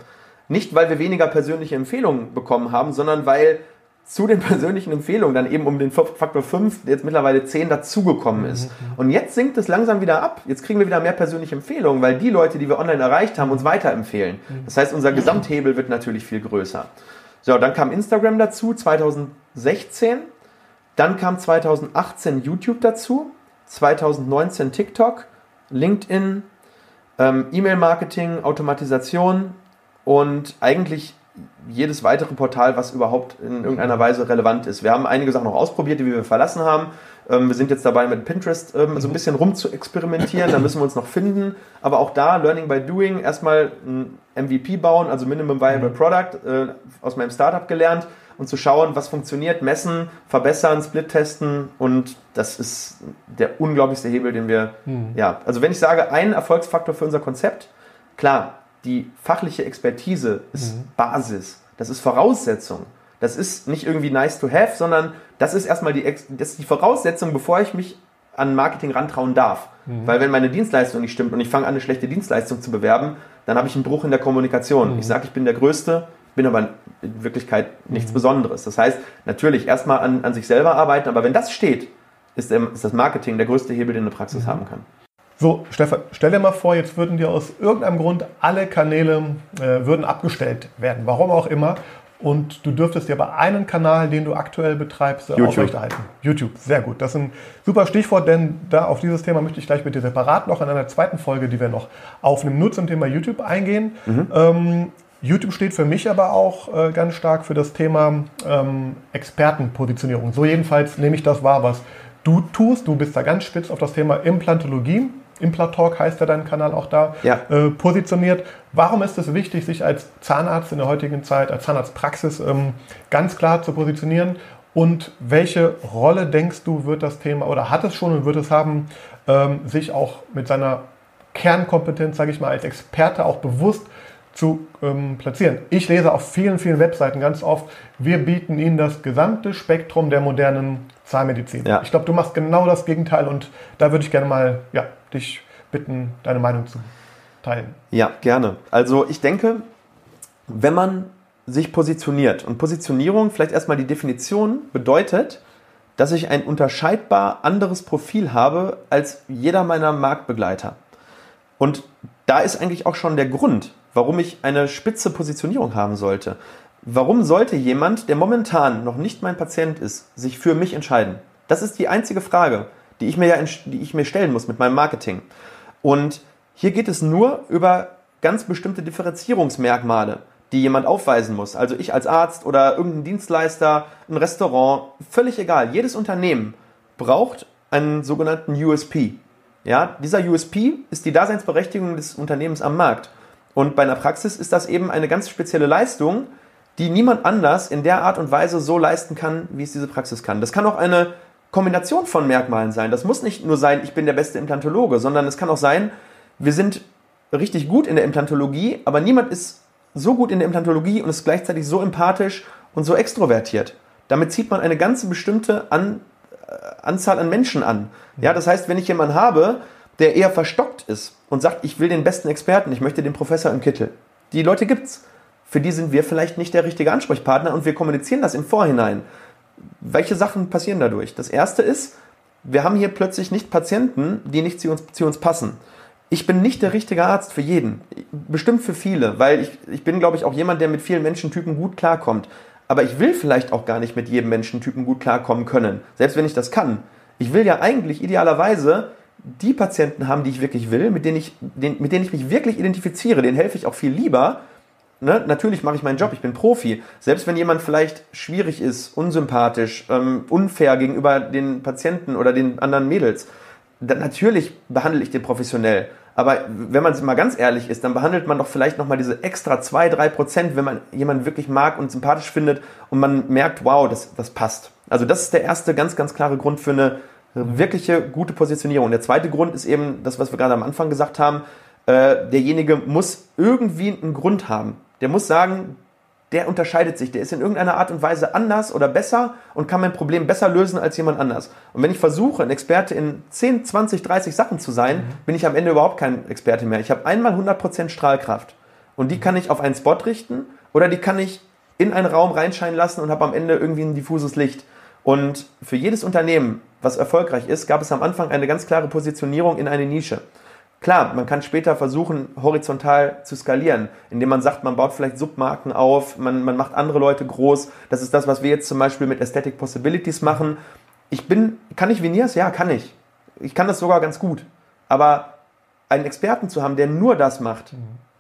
Nicht, weil wir weniger persönliche Empfehlungen bekommen haben, sondern weil zu den persönlichen Empfehlungen dann eben um den Faktor 5 jetzt mittlerweile 10 dazugekommen ist. Mhm, mhm. Und jetzt sinkt es langsam wieder ab. Jetzt kriegen wir wieder mehr persönliche Empfehlungen, weil die Leute, die wir online erreicht haben, uns weiterempfehlen. Mhm. Das heißt, unser Gesamthebel wird natürlich viel größer. So, dann kam Instagram dazu, 2016. Dann kam 2018 YouTube dazu, 2019 TikTok, LinkedIn, ähm, E-Mail-Marketing, Automatisation und eigentlich jedes weitere Portal, was überhaupt in irgendeiner Weise relevant ist. Wir haben einige Sachen noch ausprobiert, die wir verlassen haben. Ähm, wir sind jetzt dabei, mit Pinterest ähm, so ein bisschen rum zu experimentieren. Da müssen wir uns noch finden. Aber auch da, Learning by Doing, erstmal ein MVP bauen, also Minimum Viable mhm. Product, äh, aus meinem Startup gelernt und zu schauen, was funktioniert, messen, verbessern, Split testen und das ist der unglaublichste Hebel, den wir, mhm. ja, also wenn ich sage, ein Erfolgsfaktor für unser Konzept, klar, die fachliche Expertise ist mhm. Basis, das ist Voraussetzung. Das ist nicht irgendwie nice to have, sondern das ist erstmal die, das ist die Voraussetzung, bevor ich mich an Marketing rantrauen darf. Mhm. Weil wenn meine Dienstleistung nicht stimmt und ich fange an, eine schlechte Dienstleistung zu bewerben, dann habe ich einen Bruch in der Kommunikation. Mhm. Ich sage, ich bin der Größte, bin aber in Wirklichkeit nichts mhm. Besonderes. Das heißt, natürlich erstmal an, an sich selber arbeiten, aber wenn das steht, ist, ist das Marketing der größte Hebel, den eine Praxis mhm. haben kann. So, Stefan, stell dir mal vor, jetzt würden dir aus irgendeinem Grund alle Kanäle äh, würden abgestellt werden, warum auch immer. Und du dürftest dir aber einen Kanal, den du aktuell betreibst, YouTube. aufrechterhalten. YouTube, sehr gut. Das ist ein super Stichwort, denn da auf dieses Thema möchte ich gleich mit dir separat noch in einer zweiten Folge, die wir noch aufnehmen, nur zum Thema YouTube eingehen. Mhm. Ähm, YouTube steht für mich aber auch äh, ganz stark für das Thema ähm, Expertenpositionierung. So jedenfalls nehme ich das wahr, was du tust. Du bist da ganz spitz auf das Thema Implantologie. Implantalk heißt ja dein Kanal auch da, Ja. äh, positioniert. Warum ist es wichtig, sich als Zahnarzt in der heutigen Zeit, als Zahnarztpraxis ähm, ganz klar zu positionieren? Und welche Rolle denkst du, wird das Thema oder hat es schon und wird es haben, ähm, sich auch mit seiner Kernkompetenz, sage ich mal, als Experte auch bewusst zu ähm, platzieren. Ich lese auf vielen, vielen Webseiten ganz oft, wir bieten Ihnen das gesamte Spektrum der modernen Zahnmedizin. Ja. Ich glaube, du machst genau das Gegenteil und da würde ich gerne mal ja, dich bitten, deine Meinung zu teilen. Ja, gerne. Also ich denke, wenn man sich positioniert und Positionierung, vielleicht erstmal die Definition, bedeutet, dass ich ein unterscheidbar anderes Profil habe als jeder meiner Marktbegleiter. Und da ist eigentlich auch schon der Grund, warum ich eine spitze Positionierung haben sollte. Warum sollte jemand, der momentan noch nicht mein Patient ist, sich für mich entscheiden? Das ist die einzige Frage, die ich mir ja die ich mir stellen muss mit meinem Marketing. Und hier geht es nur über ganz bestimmte Differenzierungsmerkmale, die jemand aufweisen muss. Also ich als Arzt oder irgendein Dienstleister, ein Restaurant, völlig egal. Jedes Unternehmen braucht einen sogenannten USP. Ja, dieser USP ist die Daseinsberechtigung des Unternehmens am Markt. Und bei einer Praxis ist das eben eine ganz spezielle Leistung, die niemand anders in der Art und Weise so leisten kann, wie es diese Praxis kann. Das kann auch eine Kombination von Merkmalen sein. Das muss nicht nur sein, ich bin der beste Implantologe, sondern es kann auch sein, wir sind richtig gut in der Implantologie, aber niemand ist so gut in der Implantologie und ist gleichzeitig so empathisch und so extrovertiert. Damit zieht man eine ganz bestimmte an, äh, Anzahl an Menschen an. Ja, das heißt, wenn ich jemanden habe, der eher verstockt ist und sagt, ich will den besten Experten, ich möchte den Professor im Kittel. Die Leute gibt's. Für die sind wir vielleicht nicht der richtige Ansprechpartner und wir kommunizieren das im Vorhinein. Welche Sachen passieren dadurch? Das erste ist, wir haben hier plötzlich nicht Patienten, die nicht zu uns, zu uns passen. Ich bin nicht der richtige Arzt für jeden. Bestimmt für viele, weil ich, ich bin, glaube ich, auch jemand, der mit vielen Menschentypen gut klarkommt. Aber ich will vielleicht auch gar nicht mit jedem Menschentypen gut klarkommen können, selbst wenn ich das kann. Ich will ja eigentlich idealerweise die Patienten haben, die ich wirklich will, mit denen ich, den, mit denen ich mich wirklich identifiziere. Denen helfe ich auch viel lieber. Ne? Natürlich mache ich meinen Job, ich bin Profi. Selbst wenn jemand vielleicht schwierig ist, unsympathisch, ähm, unfair gegenüber den Patienten oder den anderen Mädels, dann natürlich behandle ich den professionell. Aber wenn man mal ganz ehrlich ist, dann behandelt man doch vielleicht nochmal diese extra 2, 3 Prozent, wenn man jemanden wirklich mag und sympathisch findet und man merkt, wow, das, das passt. Also das ist der erste ganz, ganz klare Grund für eine wirkliche gute Positionierung. Der zweite Grund ist eben das, was wir gerade am Anfang gesagt haben. Äh, derjenige muss irgendwie einen Grund haben. Der muss sagen, der unterscheidet sich, der ist in irgendeiner Art und Weise anders oder besser und kann mein Problem besser lösen als jemand anders. Und wenn ich versuche, ein Experte in 10, 20, 30 Sachen zu sein, bin ich am Ende überhaupt kein Experte mehr. Ich habe einmal 100% Strahlkraft und die kann ich auf einen Spot richten oder die kann ich in einen Raum reinscheinen lassen und habe am Ende irgendwie ein diffuses Licht. Und für jedes Unternehmen, was erfolgreich ist, gab es am Anfang eine ganz klare Positionierung in eine Nische. Klar, man kann später versuchen, horizontal zu skalieren, indem man sagt, man baut vielleicht Submarken auf, man, man macht andere Leute groß. Das ist das, was wir jetzt zum Beispiel mit Aesthetic Possibilities machen. Ich bin, kann ich Veneers? Ja, kann ich. Ich kann das sogar ganz gut. Aber einen Experten zu haben, der nur das macht,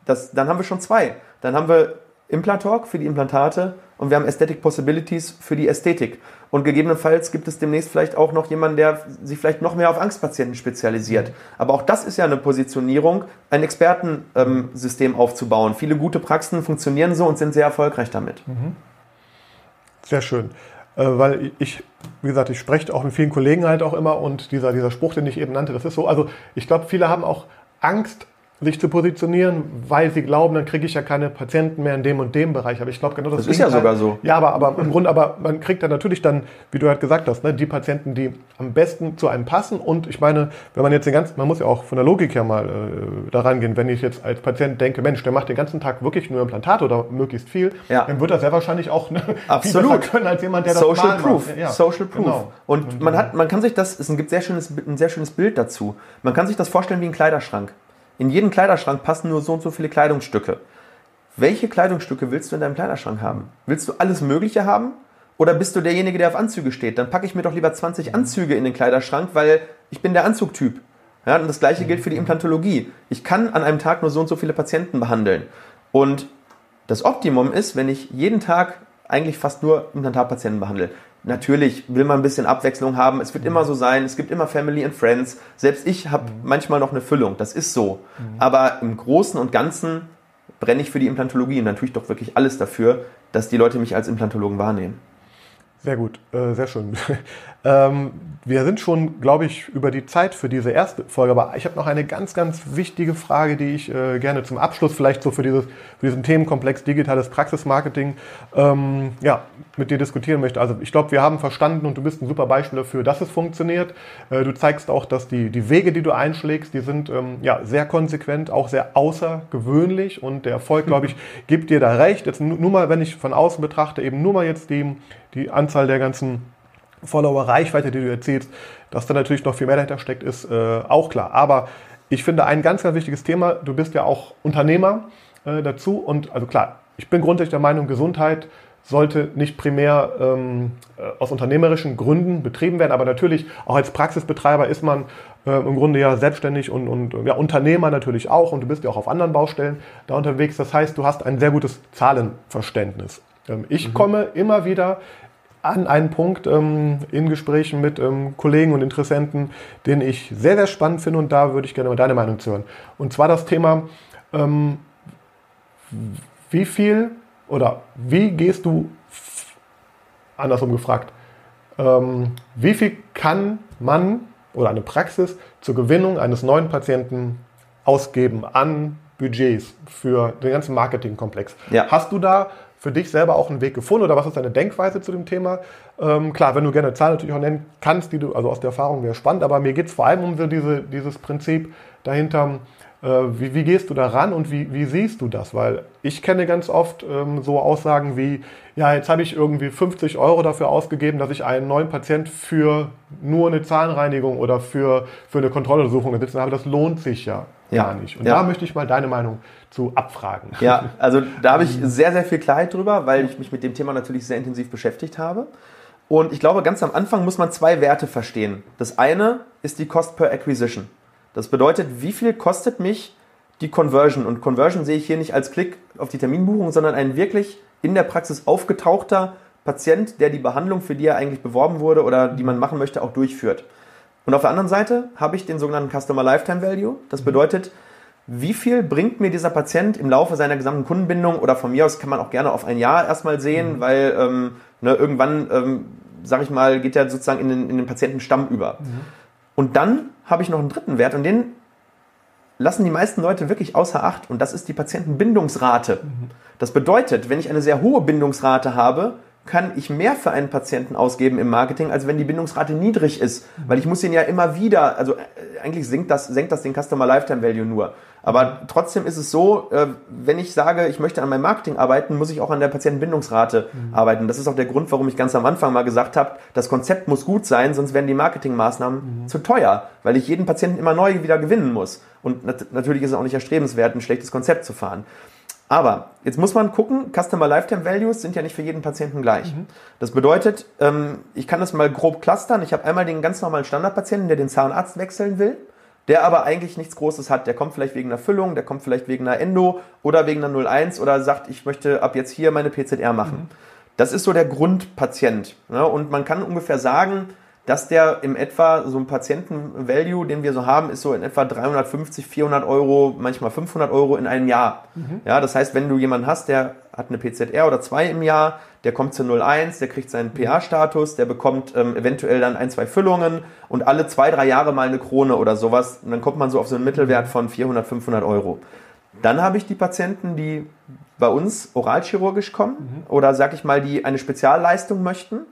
das, dann haben wir schon zwei. Dann haben wir Implantalk für die Implantate und wir haben Aesthetic Possibilities für die Ästhetik. Und gegebenenfalls gibt es demnächst vielleicht auch noch jemanden, der sich vielleicht noch mehr auf Angstpatienten spezialisiert. Aber auch das ist ja eine Positionierung, ein Expertensystem aufzubauen. Viele gute Praxen funktionieren so und sind sehr erfolgreich damit. Sehr schön. Äh, weil ich, wie gesagt, ich spreche auch mit vielen Kollegen halt auch immer und dieser, dieser Spruch, den ich eben nannte, das ist so. Also ich glaube, viele haben auch Angst, sich zu positionieren, weil sie glauben, dann kriege ich ja keine Patienten mehr in dem und dem Bereich. Aber ich glaube genau das, Das ist ja Gegenteil- sogar so. Ja, aber, aber im Grunde, aber man kriegt dann natürlich dann, wie du halt gesagt hast, ne, die Patienten, die am besten zu einem passen. Und ich meine, wenn man jetzt den ganzen, man muss ja auch von der Logik her mal äh, daran gehen, wenn ich jetzt als Patient denke, Mensch, der macht den ganzen Tag wirklich nur Implantate oder möglichst viel, Ja. dann wird er sehr wahrscheinlich auch ne, viel Absolut. besser können als jemand, der das Social mal Proof. macht. Ja, Social Proof. Genau. Und man hat, man kann sich das, es gibt sehr schönes, ein sehr schönes Bild dazu. Man kann sich das vorstellen wie ein Kleiderschrank. In jeden Kleiderschrank passen nur so und so viele Kleidungsstücke. Welche Kleidungsstücke willst du in deinem Kleiderschrank haben? Willst du alles Mögliche haben? Oder bist du derjenige, der auf Anzüge steht? Dann packe ich mir doch lieber 20 Anzüge in den Kleiderschrank, weil ich bin der Anzugtyp. Ja, und das gleiche gilt für die Implantologie. Ich kann an einem Tag nur so und so viele Patienten behandeln. Und Das Optimum ist, wenn ich jeden Tag eigentlich fast nur Implantatpatienten behandle. Natürlich will man ein bisschen Abwechslung haben. Es wird immer so sein. Es gibt immer Family and Friends. Selbst ich habe mhm. manchmal noch eine Füllung. Das ist so. Mhm. Aber im Großen und Ganzen brenne ich für die Implantologie und dann tue ich doch wirklich alles dafür, dass die Leute mich als Implantologen wahrnehmen. Sehr gut, äh, sehr schön. ähm, wir sind schon, glaube ich, über die Zeit für diese erste Folge, aber ich habe noch eine ganz, ganz wichtige Frage, die ich äh, gerne zum Abschluss vielleicht so für, dieses, für diesen Themenkomplex digitales Praxismarketing ähm, ja, mit dir diskutieren möchte. Also ich glaube, wir haben verstanden und du bist ein super Beispiel dafür, dass es funktioniert. Äh, du zeigst auch, dass die, die Wege, die du einschlägst, die sind ähm, ja, sehr konsequent, auch sehr außergewöhnlich und der Erfolg, glaube ich, gibt dir da recht. Jetzt nur mal, wenn ich von außen betrachte, eben nur mal jetzt die, die Anzahl der ganzen Follower, Reichweite, die du erzählst, dass da natürlich noch viel mehr dahinter steckt, ist äh, auch klar. Aber ich finde ein ganz, ganz wichtiges Thema, du bist ja auch Unternehmer äh, dazu und also klar, ich bin grundsätzlich der Meinung, Gesundheit sollte nicht primär ähm, äh, aus unternehmerischen Gründen betrieben werden, aber natürlich auch als Praxisbetreiber ist man äh, im Grunde ja selbstständig und, und ja, Unternehmer natürlich auch und du bist ja auch auf anderen Baustellen da unterwegs. Das heißt, du hast ein sehr gutes Zahlenverständnis. Ähm, ich mhm. komme immer wieder an einen Punkt ähm, in Gesprächen mit ähm, Kollegen und Interessenten, den ich sehr, sehr spannend finde und da würde ich gerne mal deine Meinung zu hören. Und zwar das Thema, ähm, wie viel oder wie gehst du, andersrum gefragt, ähm, wie viel kann man oder eine Praxis zur Gewinnung eines neuen Patienten ausgeben an Budgets für den ganzen Marketingkomplex? Ja. Hast du da für dich selber auch einen Weg gefunden oder was ist deine Denkweise zu dem Thema? Ähm, klar, wenn du gerne Zahlen natürlich auch nennen kannst, die du, also aus der Erfahrung wäre spannend, aber mir geht es vor allem um so diese, dieses Prinzip dahinter, äh, wie, wie, gehst du da ran und wie, wie, siehst du das? Weil ich kenne ganz oft ähm, so Aussagen wie, ja, jetzt habe ich irgendwie 50 Euro dafür ausgegeben, dass ich einen neuen Patient für nur eine Zahlenreinigung oder für, für eine Kontrolluntersuchung sitzen habe. Das lohnt sich ja ja. gar nicht. Und ja. da möchte ich mal deine Meinung zu abfragen. Ja, also da habe ich sehr, sehr viel Klarheit drüber, weil ich mich mit dem Thema natürlich sehr intensiv beschäftigt habe. Und ich glaube, ganz am Anfang muss man zwei Werte verstehen. Das eine ist die Cost per Acquisition. Das bedeutet, wie viel kostet mich die Conversion? Und Conversion sehe ich hier nicht als Klick auf die Terminbuchung, sondern ein wirklich in der Praxis aufgetauchter Patient, der die Behandlung, für die er eigentlich beworben wurde oder die man machen möchte, auch durchführt. Und auf der anderen Seite habe ich den sogenannten Customer Lifetime Value. Das bedeutet, wie viel bringt mir dieser Patient im Laufe seiner gesamten Kundenbindung oder von mir aus kann man auch gerne auf ein Jahr erstmal sehen, mhm. weil ähm, ne, irgendwann, ähm, sag ich mal, geht er sozusagen in den, in den Patientenstamm über. Mhm. Und dann habe ich noch einen dritten Wert und den lassen die meisten Leute wirklich außer Acht und das ist die Patientenbindungsrate. Mhm. Das bedeutet, wenn ich eine sehr hohe Bindungsrate habe, kann ich mehr für einen Patienten ausgeben im Marketing, als wenn die Bindungsrate niedrig ist. Weil ich muss ihn ja immer wieder, also äh, eigentlich senkt das, senkt das den Customer Lifetime Value nur. Aber trotzdem ist es so, äh, wenn ich sage, ich möchte an meinem Marketing arbeiten, muss ich auch an der Patientenbindungsrate mhm. arbeiten. Das ist auch der Grund, warum ich ganz am Anfang mal gesagt habe, das Konzept muss gut sein, sonst werden die Marketingmaßnahmen mhm. zu teuer, weil ich jeden Patienten immer neu wieder gewinnen muss. Und nat natürlich ist es auch nicht erstrebenswert, ein schlechtes Konzept zu fahren. Aber jetzt muss man gucken, Customer Lifetime Values sind ja nicht für jeden Patienten gleich. Mhm. Das bedeutet, ähm, ich kann das mal grob clustern. Ich habe einmal den ganz normalen Standardpatienten, der den Zahnarzt wechseln will, der aber eigentlich nichts Großes hat. Der kommt vielleicht wegen einer Füllung, der kommt vielleicht wegen einer Endo oder wegen einer 01 oder sagt, ich möchte ab jetzt hier meine PZR machen. Mhm. Das ist so der Grundpatient. Und man kann ungefähr sagen, dass der im etwa so ein Patienten-Value, den wir so haben, ist so in etwa 350, 400 Euro, manchmal 500 Euro in einem Jahr. Mhm. Ja, das heißt, wenn du jemanden hast, der hat eine PZR oder zwei im Jahr, der kommt zu 01, der kriegt seinen PA-Status, der bekommt ähm, eventuell dann ein, zwei Füllungen und alle zwei, drei Jahre mal eine Krone oder sowas. Und dann kommt man so auf so einen Mittelwert von 400, 500 Euro. Dann habe ich die Patienten, die bei uns oralchirurgisch kommen mhm. oder sag ich mal, die eine Spezialleistung möchten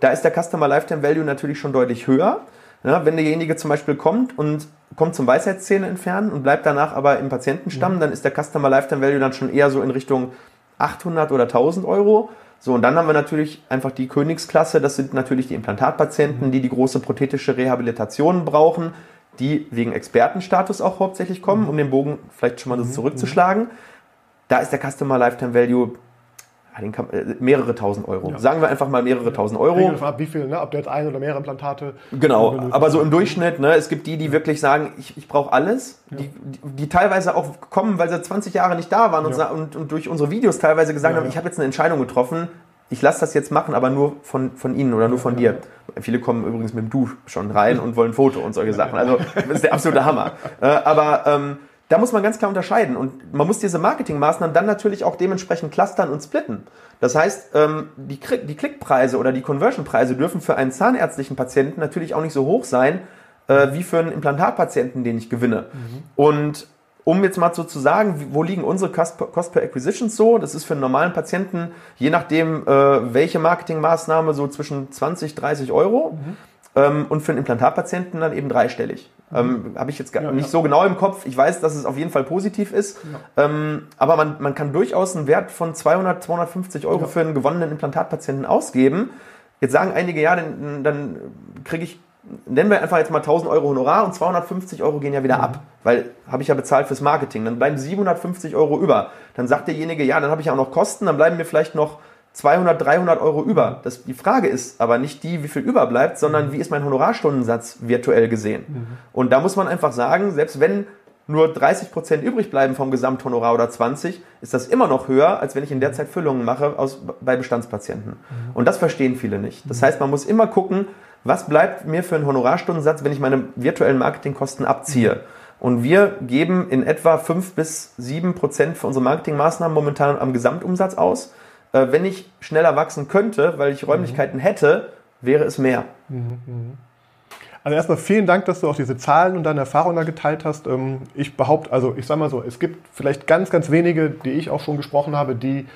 da ist der Customer Lifetime Value natürlich schon deutlich höher. Ja, wenn derjenige zum Beispiel kommt und kommt zum Weisheitszähne entfernen und bleibt danach aber im Patientenstamm, mhm. dann ist der Customer Lifetime Value dann schon eher so in Richtung 800 oder 1000 Euro. So, und dann haben wir natürlich einfach die Königsklasse. Das sind natürlich die Implantatpatienten, mhm. die die große prothetische Rehabilitation brauchen, die wegen Expertenstatus auch hauptsächlich kommen, mhm. um den Bogen vielleicht schon mal so mhm. zurückzuschlagen. Da ist der Customer Lifetime Value kann, äh, mehrere tausend Euro. Ja. Sagen wir einfach mal mehrere ja. tausend Euro. Ab wie viel, ne? ob du jetzt ein oder mehrere Implantate. Genau, aber so im Durchschnitt, ne? es gibt die, die wirklich sagen, ich, ich brauche alles, ja. die, die, teilweise auch kommen, weil sie 20 Jahre nicht da waren und, und, und durch unsere Videos teilweise gesagt haben, ich habe jetzt eine Entscheidung getroffen, ich lasse das jetzt machen, aber nur von, von Ihnen oder nur von dir. Viele kommen übrigens mit dem Du schon rein und wollen ein Foto und solche Sachen. Also das ist der absolute Hammer. Äh, aber ähm, da muss man ganz klar unterscheiden und man muss diese Marketingmaßnahmen dann natürlich auch dementsprechend clustern und splitten. Das heißt, ähm, die, Klickpreise oder die Conversionpreise dürfen für einen zahnärztlichen Patienten natürlich auch nicht so hoch sein, äh, wie für einen Implantatpatienten, den ich gewinne. Mhm. Und um jetzt mal so zu sagen, wo liegen unsere Cost per Acquisitions so? Das ist für einen normalen Patienten, je nachdem, äh, welche Marketingmaßnahme, so zwischen 20, 30 Euro. Mhm. Ähm, und für einen Implantatpatienten dann eben dreistellig. Mhm. Ähm, Habe ich jetzt gar ja, nicht ja. so genau im Kopf. Ich weiß, dass es auf jeden Fall positiv ist. Ja. Ähm, aber man, man kann durchaus einen Wert von 200, 250 Euro für einen gewonnenen Implantatpatienten ausgeben. Jetzt sagen einige, ja, dann, dann kriege ich, nennen wir einfach jetzt mal 1000 Euro Honorar und 250 Euro gehen ja wieder mhm. ab, weil habe ich ja bezahlt fürs Marketing. Dann bleiben 750 Euro über. Dann sagt derjenige, ja, dann habe ich auch noch Kosten, dann bleiben mir vielleicht noch 200, 300 Euro über. Das, die Frage ist aber nicht die, wie viel überbleibt, sondern mhm. wie ist mein Honorarstundensatz virtuell gesehen. Mhm. Und da muss man einfach sagen, selbst wenn nur 30 Prozent übrig bleiben vom Gesamthonorar oder 20, ist das immer noch höher, als wenn ich in der Zeit Füllungen mache aus, bei Bestandspatienten. Mhm. Und das verstehen viele nicht. Das mhm. heißt, man muss immer gucken, was bleibt mir für einen Honorarstundensatz, wenn ich meine virtuellen Marketingkosten abziehe. Mhm. Und wir geben in etwa 5 bis 7 Prozent für unsere Marketingmaßnahmen momentan am Gesamtumsatz aus. Äh, wenn ich schneller wachsen könnte, weil ich Räumlichkeiten mhm. hätte, wäre es mehr. Mhm, mhm. Also erstmal vielen Dank, dass du auch diese Zahlen und deine Erfahrungen da geteilt hast. Ähm, ich behaupte, also ich sage mal so, es gibt vielleicht ganz, ganz wenige, die ich auch schon gesprochen habe, die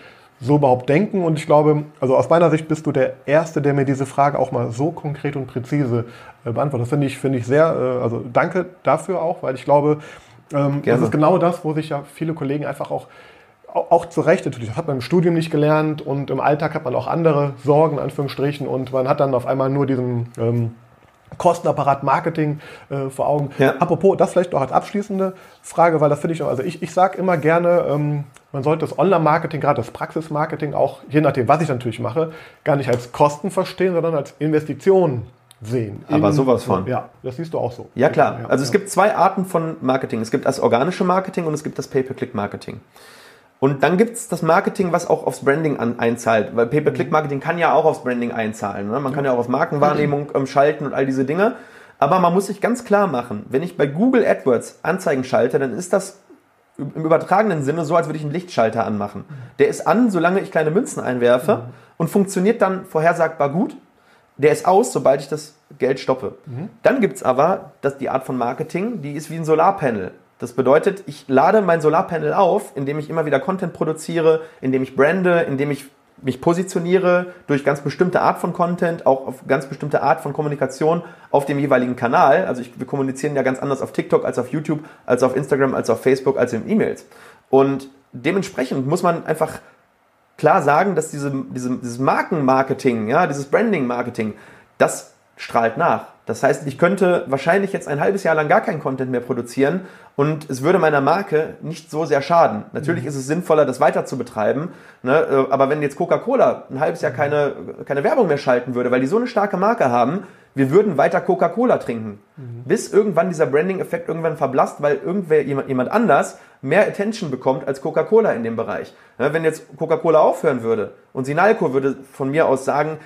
so überhaupt denken. Und ich glaube, also aus meiner Sicht bist du der Erste, der mir diese Frage auch mal so konkret und präzise äh, beantwortet. Das finde ich, finde ich sehr, äh, also danke dafür auch, weil ich glaube, ähm, das ist genau das, wo sich ja viele Kollegen einfach auch auch zu Recht natürlich, das hat man im Studium nicht gelernt und im Alltag hat man auch andere Sorgen, in Anführungsstrichen, und man hat dann auf einmal nur diesen ähm, Kostenapparat Marketing äh, vor Augen. Ja. Apropos, das vielleicht auch als abschließende Frage, weil das finde ich auch, also ich, ich sage immer gerne, ähm, man sollte das Online-Marketing, gerade das Praxismarketing, auch je nachdem, was ich natürlich mache, gar nicht als Kosten verstehen, sondern als Investition sehen. Aber in, sowas von. Ja, das siehst du auch so. Ja, klar. Also es gibt zwei Arten von Marketing. Es gibt das organische Marketing und es gibt das Pay-per-Click-Marketing. Und dann gibt es das Marketing, was auch aufs Branding an, einzahlt. Weil Pay-per-Click-Marketing kann ja auch aufs Branding einzahlen. Ne? Man kann ja auch auf Markenwahrnehmung ähm, schalten und all diese Dinge. Aber man muss sich ganz klar machen, wenn ich bei Google AdWords Anzeigen schalte, dann ist das im übertragenen Sinne so, als würde ich einen Lichtschalter anmachen. Der ist an, solange ich kleine Münzen einwerfe mhm. und funktioniert dann vorhersagbar gut. Der ist aus, sobald ich das Geld stoppe. Mhm. Dann gibt es aber das, die Art von Marketing, die ist wie ein Solarpanel. Das bedeutet, ich lade mein Solarpanel auf, indem ich immer wieder Content produziere, indem ich brande, indem ich mich positioniere durch ganz bestimmte Art von Content, auch auf ganz bestimmte Art von Kommunikation auf dem jeweiligen Kanal. Also ich, wir kommunizieren ja ganz anders auf TikTok als auf YouTube, als auf Instagram, als auf Facebook, als in E-Mails. Und dementsprechend muss man einfach klar sagen, dass diese, diese, dieses Markenmarketing, ja, dieses Branding-Marketing, das strahlt nach. Das heißt, ich könnte wahrscheinlich jetzt ein halbes Jahr lang gar keinen Content mehr produzieren und es würde meiner Marke nicht so sehr schaden. Natürlich mhm. ist es sinnvoller, das weiter zu betreiben, ne? Äh, aber wenn jetzt Coca-Cola ein halbes Jahr keine, keine Werbung mehr schalten würde, weil die so eine starke Marke haben, wir würden weiter Coca-Cola trinken. Mhm. Bis irgendwann dieser Branding-Effekt irgendwann verblasst, weil irgendwer, jemand, jemand anders mehr Attention bekommt als Coca-Cola in dem Bereich. Ja, wenn jetzt Coca-Cola aufhören würde und Sinalco würde von mir aus sagen,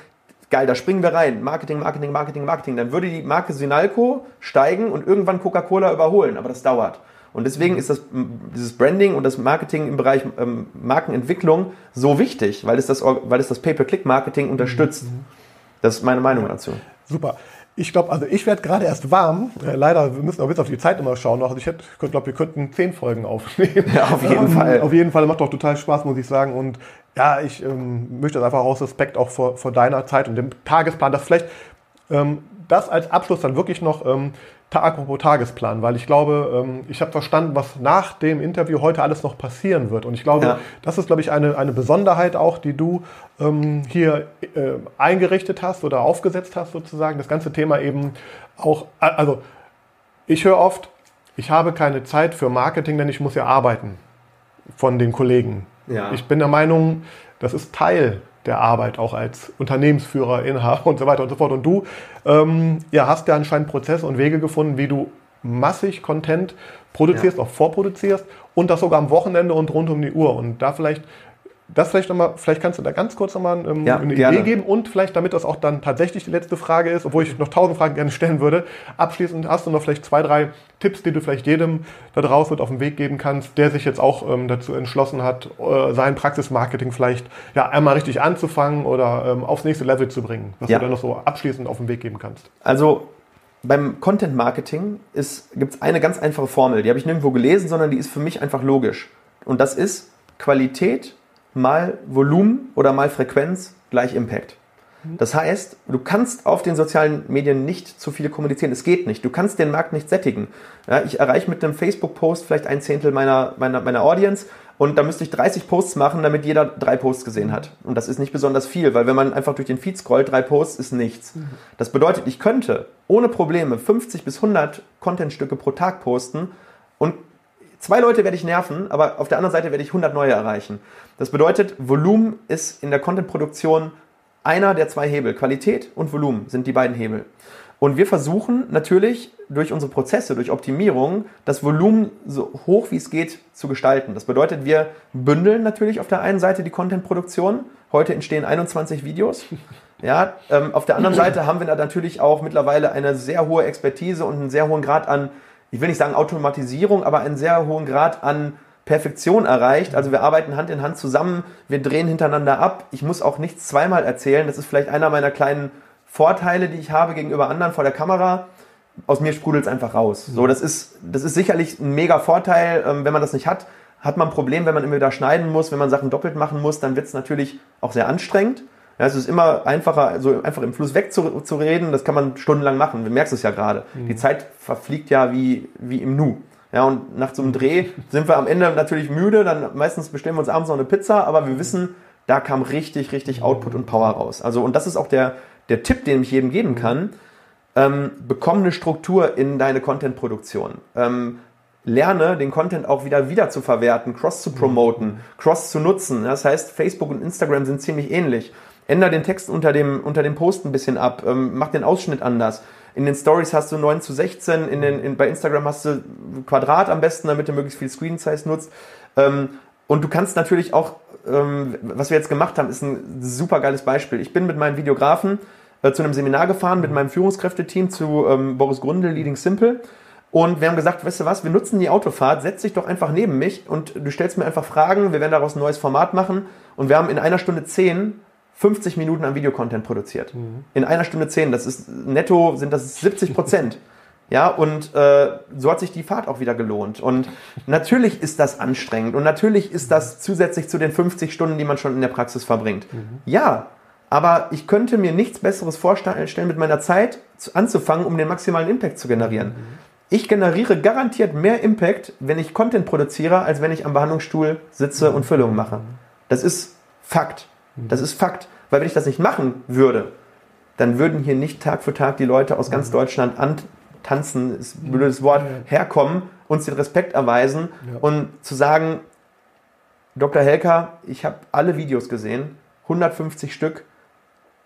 geil, da springen wir rein. Marketing, Marketing, Marketing, Marketing. Dann würde die Marke Sinalco steigen und irgendwann Coca-Cola überholen. Aber das dauert. Und deswegen ist das, dieses Branding und das Marketing im Bereich ähm, Markenentwicklung so wichtig, weil es das, weil es das Pay-per-Click-Marketing unterstützt. Mhm. Das ist meine Meinung dazu. Super. Ich glaube, also ich werde gerade erst warm. Äh, leider, wir müssen auch jetzt auf die Zeit immer schauen. Also ich glaube, wir könnten zehn Folgen aufnehmen. Ja, auf jeden ähm, Fall. Auf jeden Fall macht doch total Spaß, muss ich sagen. Und ja, ich ähm, möchte das einfach aus Respekt auch vor, vor deiner Zeit und dem Tagesplan, dass vielleicht ähm, das als Abschluss dann wirklich noch ähm, apropos Tagesplan, weil ich glaube, ähm, ich habe verstanden, was nach dem Interview heute alles noch passieren wird. Und ich glaube, ja. das ist, glaube ich, eine, eine Besonderheit auch, die du ähm, hier äh, eingerichtet hast oder aufgesetzt hast, sozusagen. Das ganze Thema eben auch, also ich höre oft, ich habe keine Zeit für Marketing, denn ich muss ja arbeiten von den Kollegen. Ja. Ich bin der Meinung, das ist Teil der Arbeit, auch als Unternehmensführer, Inhaber und so weiter und so fort. Und du ähm, ja, hast ja anscheinend Prozesse und Wege gefunden, wie du massig Content produzierst, ja. auch vorproduzierst und das sogar am Wochenende und rund um die Uhr. Und da vielleicht das vielleicht nochmal, vielleicht kannst du da ganz kurz nochmal ähm, ja, eine gerne. Idee geben und vielleicht, damit das auch dann tatsächlich die letzte Frage ist, obwohl ich noch tausend Fragen gerne stellen würde, abschließend hast du noch vielleicht zwei, drei Tipps, die du vielleicht jedem da draußen auf den Weg geben kannst, der sich jetzt auch ähm, dazu entschlossen hat, äh, sein Praxismarketing vielleicht ja einmal richtig anzufangen oder ähm, aufs nächste Level zu bringen, was ja. du dann noch so abschließend auf den Weg geben kannst. Also beim Content Marketing gibt es eine ganz einfache Formel, die habe ich nirgendwo gelesen, sondern die ist für mich einfach logisch. Und das ist Qualität mal Volumen oder mal Frequenz gleich Impact. Das heißt, du kannst auf den sozialen Medien nicht zu viel kommunizieren. Es geht nicht. Du kannst den Markt nicht sättigen. Ja, ich erreiche mit einem Facebook-Post vielleicht ein Zehntel meiner, meiner, meiner Audience und da müsste ich 30 Posts machen, damit jeder drei Posts gesehen hat. Und das ist nicht besonders viel, weil wenn man einfach durch den Feed scrollt, drei Posts ist nichts. Das bedeutet, ich könnte ohne Probleme 50 bis 100 Contentstücke pro Tag posten und Zwei Leute werde ich nerven, aber auf der anderen Seite werde ich 100 neue erreichen. Das bedeutet, Volumen ist in der Content-Produktion einer der zwei Hebel. Qualität und Volumen sind die beiden Hebel. Und wir versuchen natürlich durch unsere Prozesse, durch Optimierung, das Volumen so hoch wie es geht zu gestalten. Das bedeutet, wir bündeln natürlich auf der einen Seite die Content-Produktion. Heute entstehen 21 Videos. Ja, ähm, auf der anderen Seite haben wir natürlich auch mittlerweile eine sehr hohe Expertise und einen sehr hohen Grad an ich will nicht sagen Automatisierung, aber einen sehr hohen Grad an Perfektion erreicht. Also wir arbeiten Hand in Hand zusammen, wir drehen hintereinander ab. Ich muss auch nichts zweimal erzählen. Das ist vielleicht einer meiner kleinen Vorteile, die ich habe gegenüber anderen vor der Kamera. Aus mir sprudelt es einfach raus. So, das ist, das ist sicherlich ein mega Vorteil. Ähm, wenn man das nicht hat, hat man ein Problem, wenn man immer wieder schneiden muss, wenn man Sachen doppelt machen muss, dann wird es natürlich auch sehr anstrengend. Ja, es ist immer einfacher, so einfach im Fluss wegzureden. Das kann man stundenlang machen. Du merkst es ja gerade. Mhm. Die Zeit verfliegt ja wie, wie im Nu. Ja, und nach so einem Dreh sind wir am Ende natürlich müde. Dann meistens bestellen wir uns abends noch eine Pizza, aber wir wissen, da kam richtig, richtig Output und Power raus. Also, und das ist auch der, der Tipp, den ich jedem geben kann. Ähm, bekomm eine Struktur in deine Content-Produktion. Ähm, lerne, den Content auch wieder wieder zu verwerten, cross zu promoten, mhm. cross zu nutzen. Das heißt, Facebook und Instagram sind ziemlich ähnlich. Änder den Text unter dem, unter dem Post ein bisschen ab, ähm, mach den Ausschnitt anders. In den Stories hast du 9 zu 16, in den, in, bei Instagram hast du Quadrat am besten, damit du möglichst viel Screen Size nutzt. Ähm, und du kannst natürlich auch, ähm, was wir jetzt gemacht haben, ist ein super geiles Beispiel. Ich bin mit meinem Videografen äh, zu einem Seminar gefahren, mit meinem Führungskräfteteam zu ähm, Boris Grundel, Leading Simple. Und wir haben gesagt, weißt du was, wir nutzen die Autofahrt, setz dich doch einfach neben mich und du stellst mir einfach Fragen, wir werden daraus ein neues Format machen. Und wir haben in einer Stunde zehn 50 Minuten an Videocontent produziert. Mhm. In einer Stunde 10. Das ist netto sind das 70 Prozent. Ja, und äh, so hat sich die Fahrt auch wieder gelohnt. Und natürlich ist das anstrengend und natürlich ist das zusätzlich zu den 50 Stunden, die man schon in der Praxis verbringt. Mhm. Ja, aber ich könnte mir nichts Besseres vorstellen, mit meiner Zeit anzufangen, um den maximalen Impact zu generieren. Mhm. Ich generiere garantiert mehr Impact, wenn ich Content produziere, als wenn ich am Behandlungsstuhl sitze und Füllungen mache. Das ist Fakt. Das ist Fakt. Weil wenn ich das nicht machen würde, dann würden hier nicht Tag für Tag die Leute aus ganz mhm. Deutschland antanzen, ist ein blödes Wort, herkommen, uns den Respekt erweisen und zu sagen, Dr. Helker, ich habe alle Videos gesehen, 150 Stück.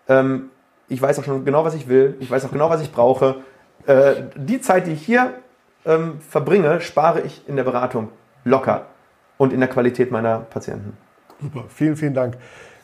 Ähm, ich weiß auch schon genau, was ich will. Ich weiß auch genau, was ich brauche. Äh, die Zeit, die ich hier ähm, verbringe, spare ich in der Beratung locker und in der Qualität meiner Patienten. Super, vielen, vielen Dank.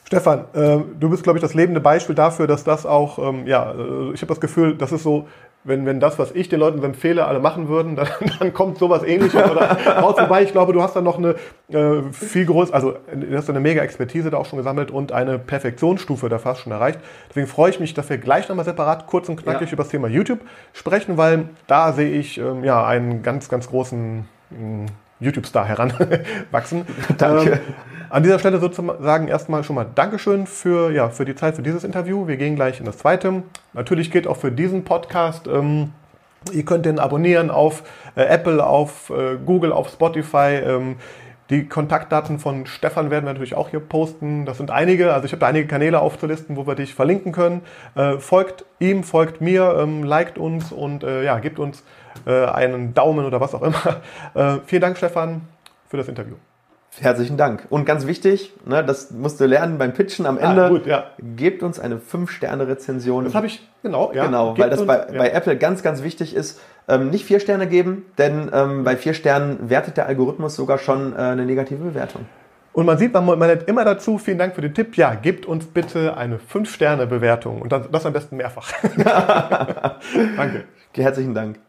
Stefan, äh, du bist, glaube ich, das lebende Beispiel dafür, dass das auch, ähm, ja, äh, ich habe das Gefühl, das ist so, wenn, wenn das, was ich den Leuten empfehle, alle machen würden, dann, dann kommt sowas ähnliches oder raus vorbei. Ich glaube, du hast da noch eine äh, viel größere, also du hast eine mega Expertise da auch schon gesammelt und eine Perfektionsstufe da fast schon erreicht. Deswegen freue ich mich, dass wir gleich nochmal separat kurz und knackig ja. über das Thema YouTube sprechen, weil da sehe ich ähm, ja einen ganz, ganz großen mh, YouTube-Star heranwachsen. Danke. Ähm, an dieser Stelle sozusagen erstmal schon mal Dankeschön für, ja, für die Zeit für dieses Interview. Wir gehen gleich in das zweite. Natürlich geht auch für diesen Podcast. Ähm, ihr könnt den abonnieren auf äh, Apple, auf äh, Google, auf Spotify. Ähm, die Kontaktdaten von Stefan werden wir natürlich auch hier posten. Das sind einige, also ich habe da einige Kanäle aufzulisten, wo wir dich verlinken können. Äh, folgt ihm, folgt mir, ähm, liked uns und äh, ja, gebt uns äh, einen Daumen oder was auch immer. Äh, vielen Dank, Stefan, für das Interview. Herzlichen Dank. Und ganz wichtig, ne, das musst du lernen beim Pitchen am Ende. Ah, gut, ja. Gebt uns eine 5-Sterne-Rezension. Das habe ich, genau, ja. Genau, Gebt weil das uns, bei, ja. bei, Apple ganz, ganz wichtig ist. Ähm, nicht vier Sterne geben, denn ähm, bei vier Sternen wertet der Algorithmus sogar schon äh, eine negative Bewertung. Und man sieht, man, man nennt immer dazu, vielen Dank für den Tipp, ja, gebt uns bitte eine 5-Sterne-Bewertung und das, das am besten mehrfach. Danke. Herzlichen Dank.